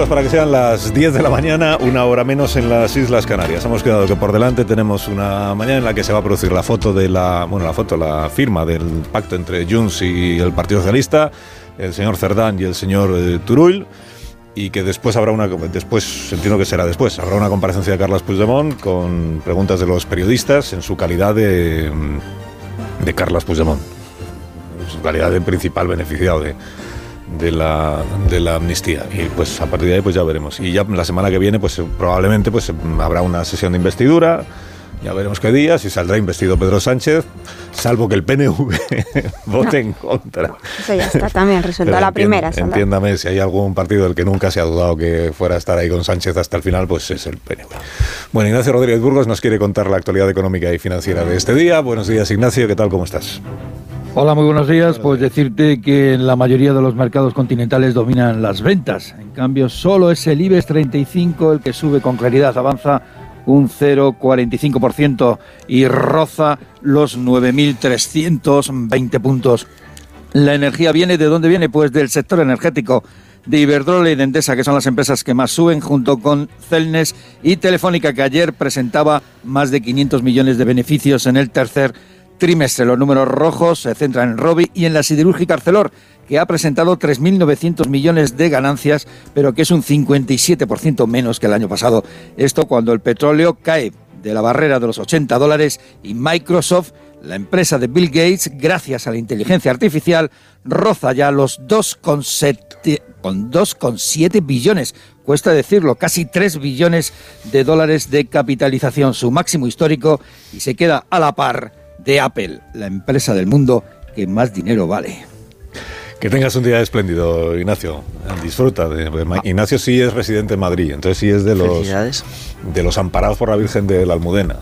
Minutos para que sean las 10 de la mañana, una hora menos en las Islas Canarias. Hemos quedado que por delante tenemos una mañana en la que se va a producir la foto de la, bueno, la foto, la firma del pacto entre Junts y el Partido Socialista, el señor Cerdán y el señor eh, Turull. Y que después habrá una, después, entiendo que será después, habrá una comparecencia de Carlos Puigdemont con preguntas de los periodistas en su calidad de, de Carlos Puigdemont, en su calidad de principal beneficiado de, de la, de la amnistía y pues a partir de ahí pues ya veremos y ya la semana que viene pues probablemente pues habrá una sesión de investidura ya veremos qué día si saldrá investido Pedro Sánchez salvo que el PNV vote en contra Eso ya está también resuelto. La primera. saldrá. entiéndame si hay algún partido del que nunca se ha dudado que fuera a estar ahí con Sánchez hasta el final pues es el PNV bueno Ignacio Rodríguez Burgos nos quiere contar la actualidad económica y financiera de este día buenos días Ignacio ¿qué tal cómo estás? Hola, muy buenos días. Pues decirte que en la mayoría de los mercados continentales dominan las ventas. En cambio, solo es el IBEX 35 el que sube con claridad. Avanza un 0,45% y roza los 9.320 puntos. La energía viene de dónde viene? Pues del sector energético de Iberdrola y de Endesa, que son las empresas que más suben, junto con Celnes y Telefónica, que ayer presentaba más de 500 millones de beneficios en el tercer trimestre. Los números rojos se centran en Robi y en la siderúrgica Arcelor, que ha presentado 3.900 millones de ganancias, pero que es un 57% menos que el año pasado. Esto cuando el petróleo cae de la barrera de los 80 dólares y Microsoft, la empresa de Bill Gates, gracias a la inteligencia artificial, roza ya los 2,7 con 2,7 billones, cuesta decirlo, casi 3 billones de dólares de capitalización, su máximo histórico, y se queda a la par de Apple, la empresa del mundo que más dinero vale. Que tengas un día espléndido, Ignacio. Disfruta. De, Ignacio sí es residente en Madrid, entonces sí es de los de los amparados por la Virgen de la Almudena.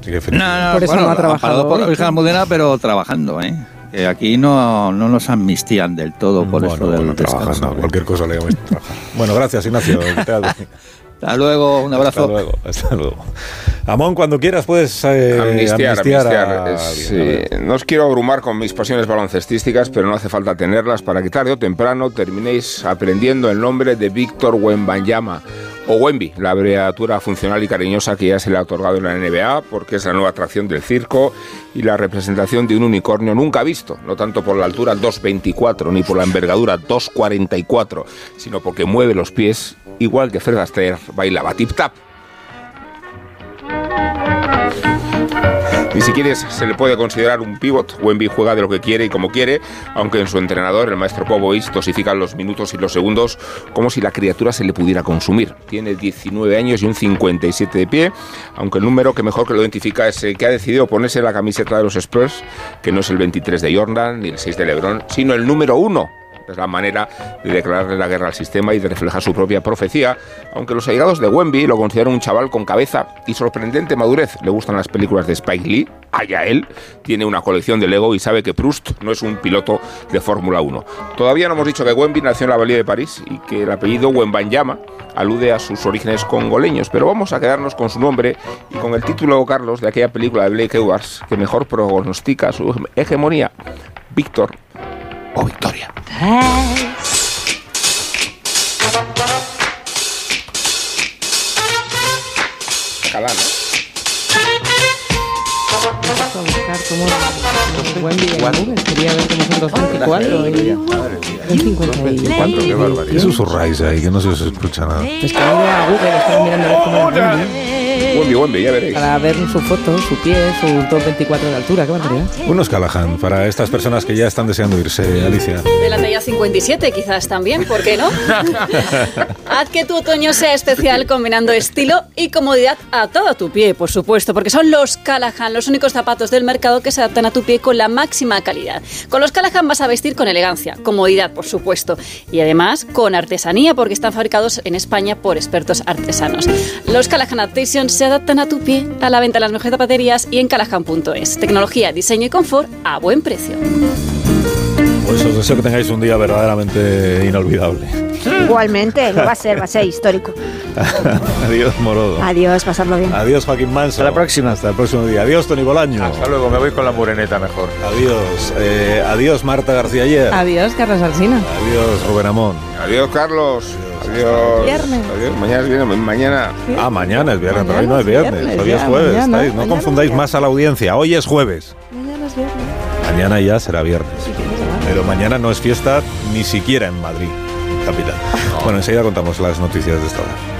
Así que No, no, Por eso bueno, no ha trabajado por la Virgen Almudena, pero trabajando, ¿eh? Que aquí no, no nos amnistían del todo por Bueno, eso del bueno, trabajas, descanso. no, cualquier cosa le trabajar. Bueno, gracias, Ignacio. Hasta luego, un abrazo. Hasta luego, hasta luego. Amón, cuando quieras puedes eh, amnistiar, amnistiar amnistiar. a- eh, no os quiero abrumar con mis pasiones baloncestísticas, pero no hace falta tenerlas para que tarde o temprano terminéis aprendiendo el nombre de Víctor Wembanyama, o Wemby, la abreviatura funcional y cariñosa que ya se le ha otorgado en la NBA, porque es la nueva atracción del circo y la representación de un unicornio nunca visto, no tanto por la altura 2,24 ni por la envergadura 2,44, sino porque mueve los pies igual que Fred Astaire bailaba tip-tap. Ni siquiera se le puede considerar un pivot. Wemby juega de lo que quiere y como quiere, aunque en su entrenador, el maestro Popovich, dosifica los minutos y los segundos como si la criatura se le pudiera consumir. Tiene 19 años y un 57 de pie, aunque el número que mejor que lo identifica es el que ha decidido ponerse la camiseta de los Spurs, que no es el 23 de Jordan ni el 6 de LeBron, sino el número 1 es la manera de declararle la guerra al sistema y de reflejar su propia profecía, aunque los allegados de Wemby lo consideran un chaval con cabeza y sorprendente madurez. Le gustan las películas de Spike Lee, allá él, tiene una colección de Lego y sabe que Proust no es un piloto de Fórmula 1. Todavía no hemos dicho que Wemby nació en la Valía de París y que el apellido Wembanyama alude a sus orígenes congoleños, pero vamos a quedarnos con su nombre y con el título, Carlos, de aquella película de Blake Edwards que mejor pronostica su hegemonía, Víctor o victoria. Calán, Vamos a buscar cómo buen día en Google. Quería ver cómo son 224 y un 50 y- qué barbaridad. ¿Qué susurráis ahí? Que no se os escucha nada. Pues que no vea Google, estaba mirando a ver cómo es Wendy. Wemby, Wemby, ya veréis. Para ver su foto, su pie, sus 224 de altura, qué barbaridad. Unos Callahan para estas personas que ya están deseando irse, Alicia. De la talla 57 quizás también, ¿por qué no? Haz que tu otoño sea especial combinando estilo y comodidad a todo tu pie, por supuesto, porque son los Callahan, los únicos zapatos del mercado que se adaptan a tu pie con la máxima calidad. Con los Callahan vas a vestir con elegancia, comodidad, por supuesto, y además con artesanía, porque están fabricados en España por expertos artesanos. Los Callahan Adaptation se adaptan a tu pie, a la venta en las mejores zapaterías y en callahan.es. Tecnología, diseño y confort a buen precio. Deseo que tengáis un día verdaderamente inolvidable. Igualmente, lo va a ser, va a ser histórico. Adiós, Morodo. Adiós, pasarlo bien. Adiós, Joaquín Manso. Hasta la próxima. Hasta el próximo día. Adiós, Tony Bolaño. Hasta luego, me voy con la moreneta mejor. Adiós. Eh, adiós, Marta García Ayer. Adiós, Carlos Alsina. Adiós, Rubén Amón. Adiós, Carlos. Adiós. Viernes. Adiós. Mañana es viernes. Mañana. Ah, mañana es viernes, pero hoy no es Mañana viernes. es Hoy es jueves. mañana. No mañana confundáis más a la audiencia. Hoy es jueves. Mañana es viernes. Mañana ya será viernes. Pero mañana no es fiesta ni siquiera en Madrid, capital. Bueno, enseguida contamos las noticias de esta hora.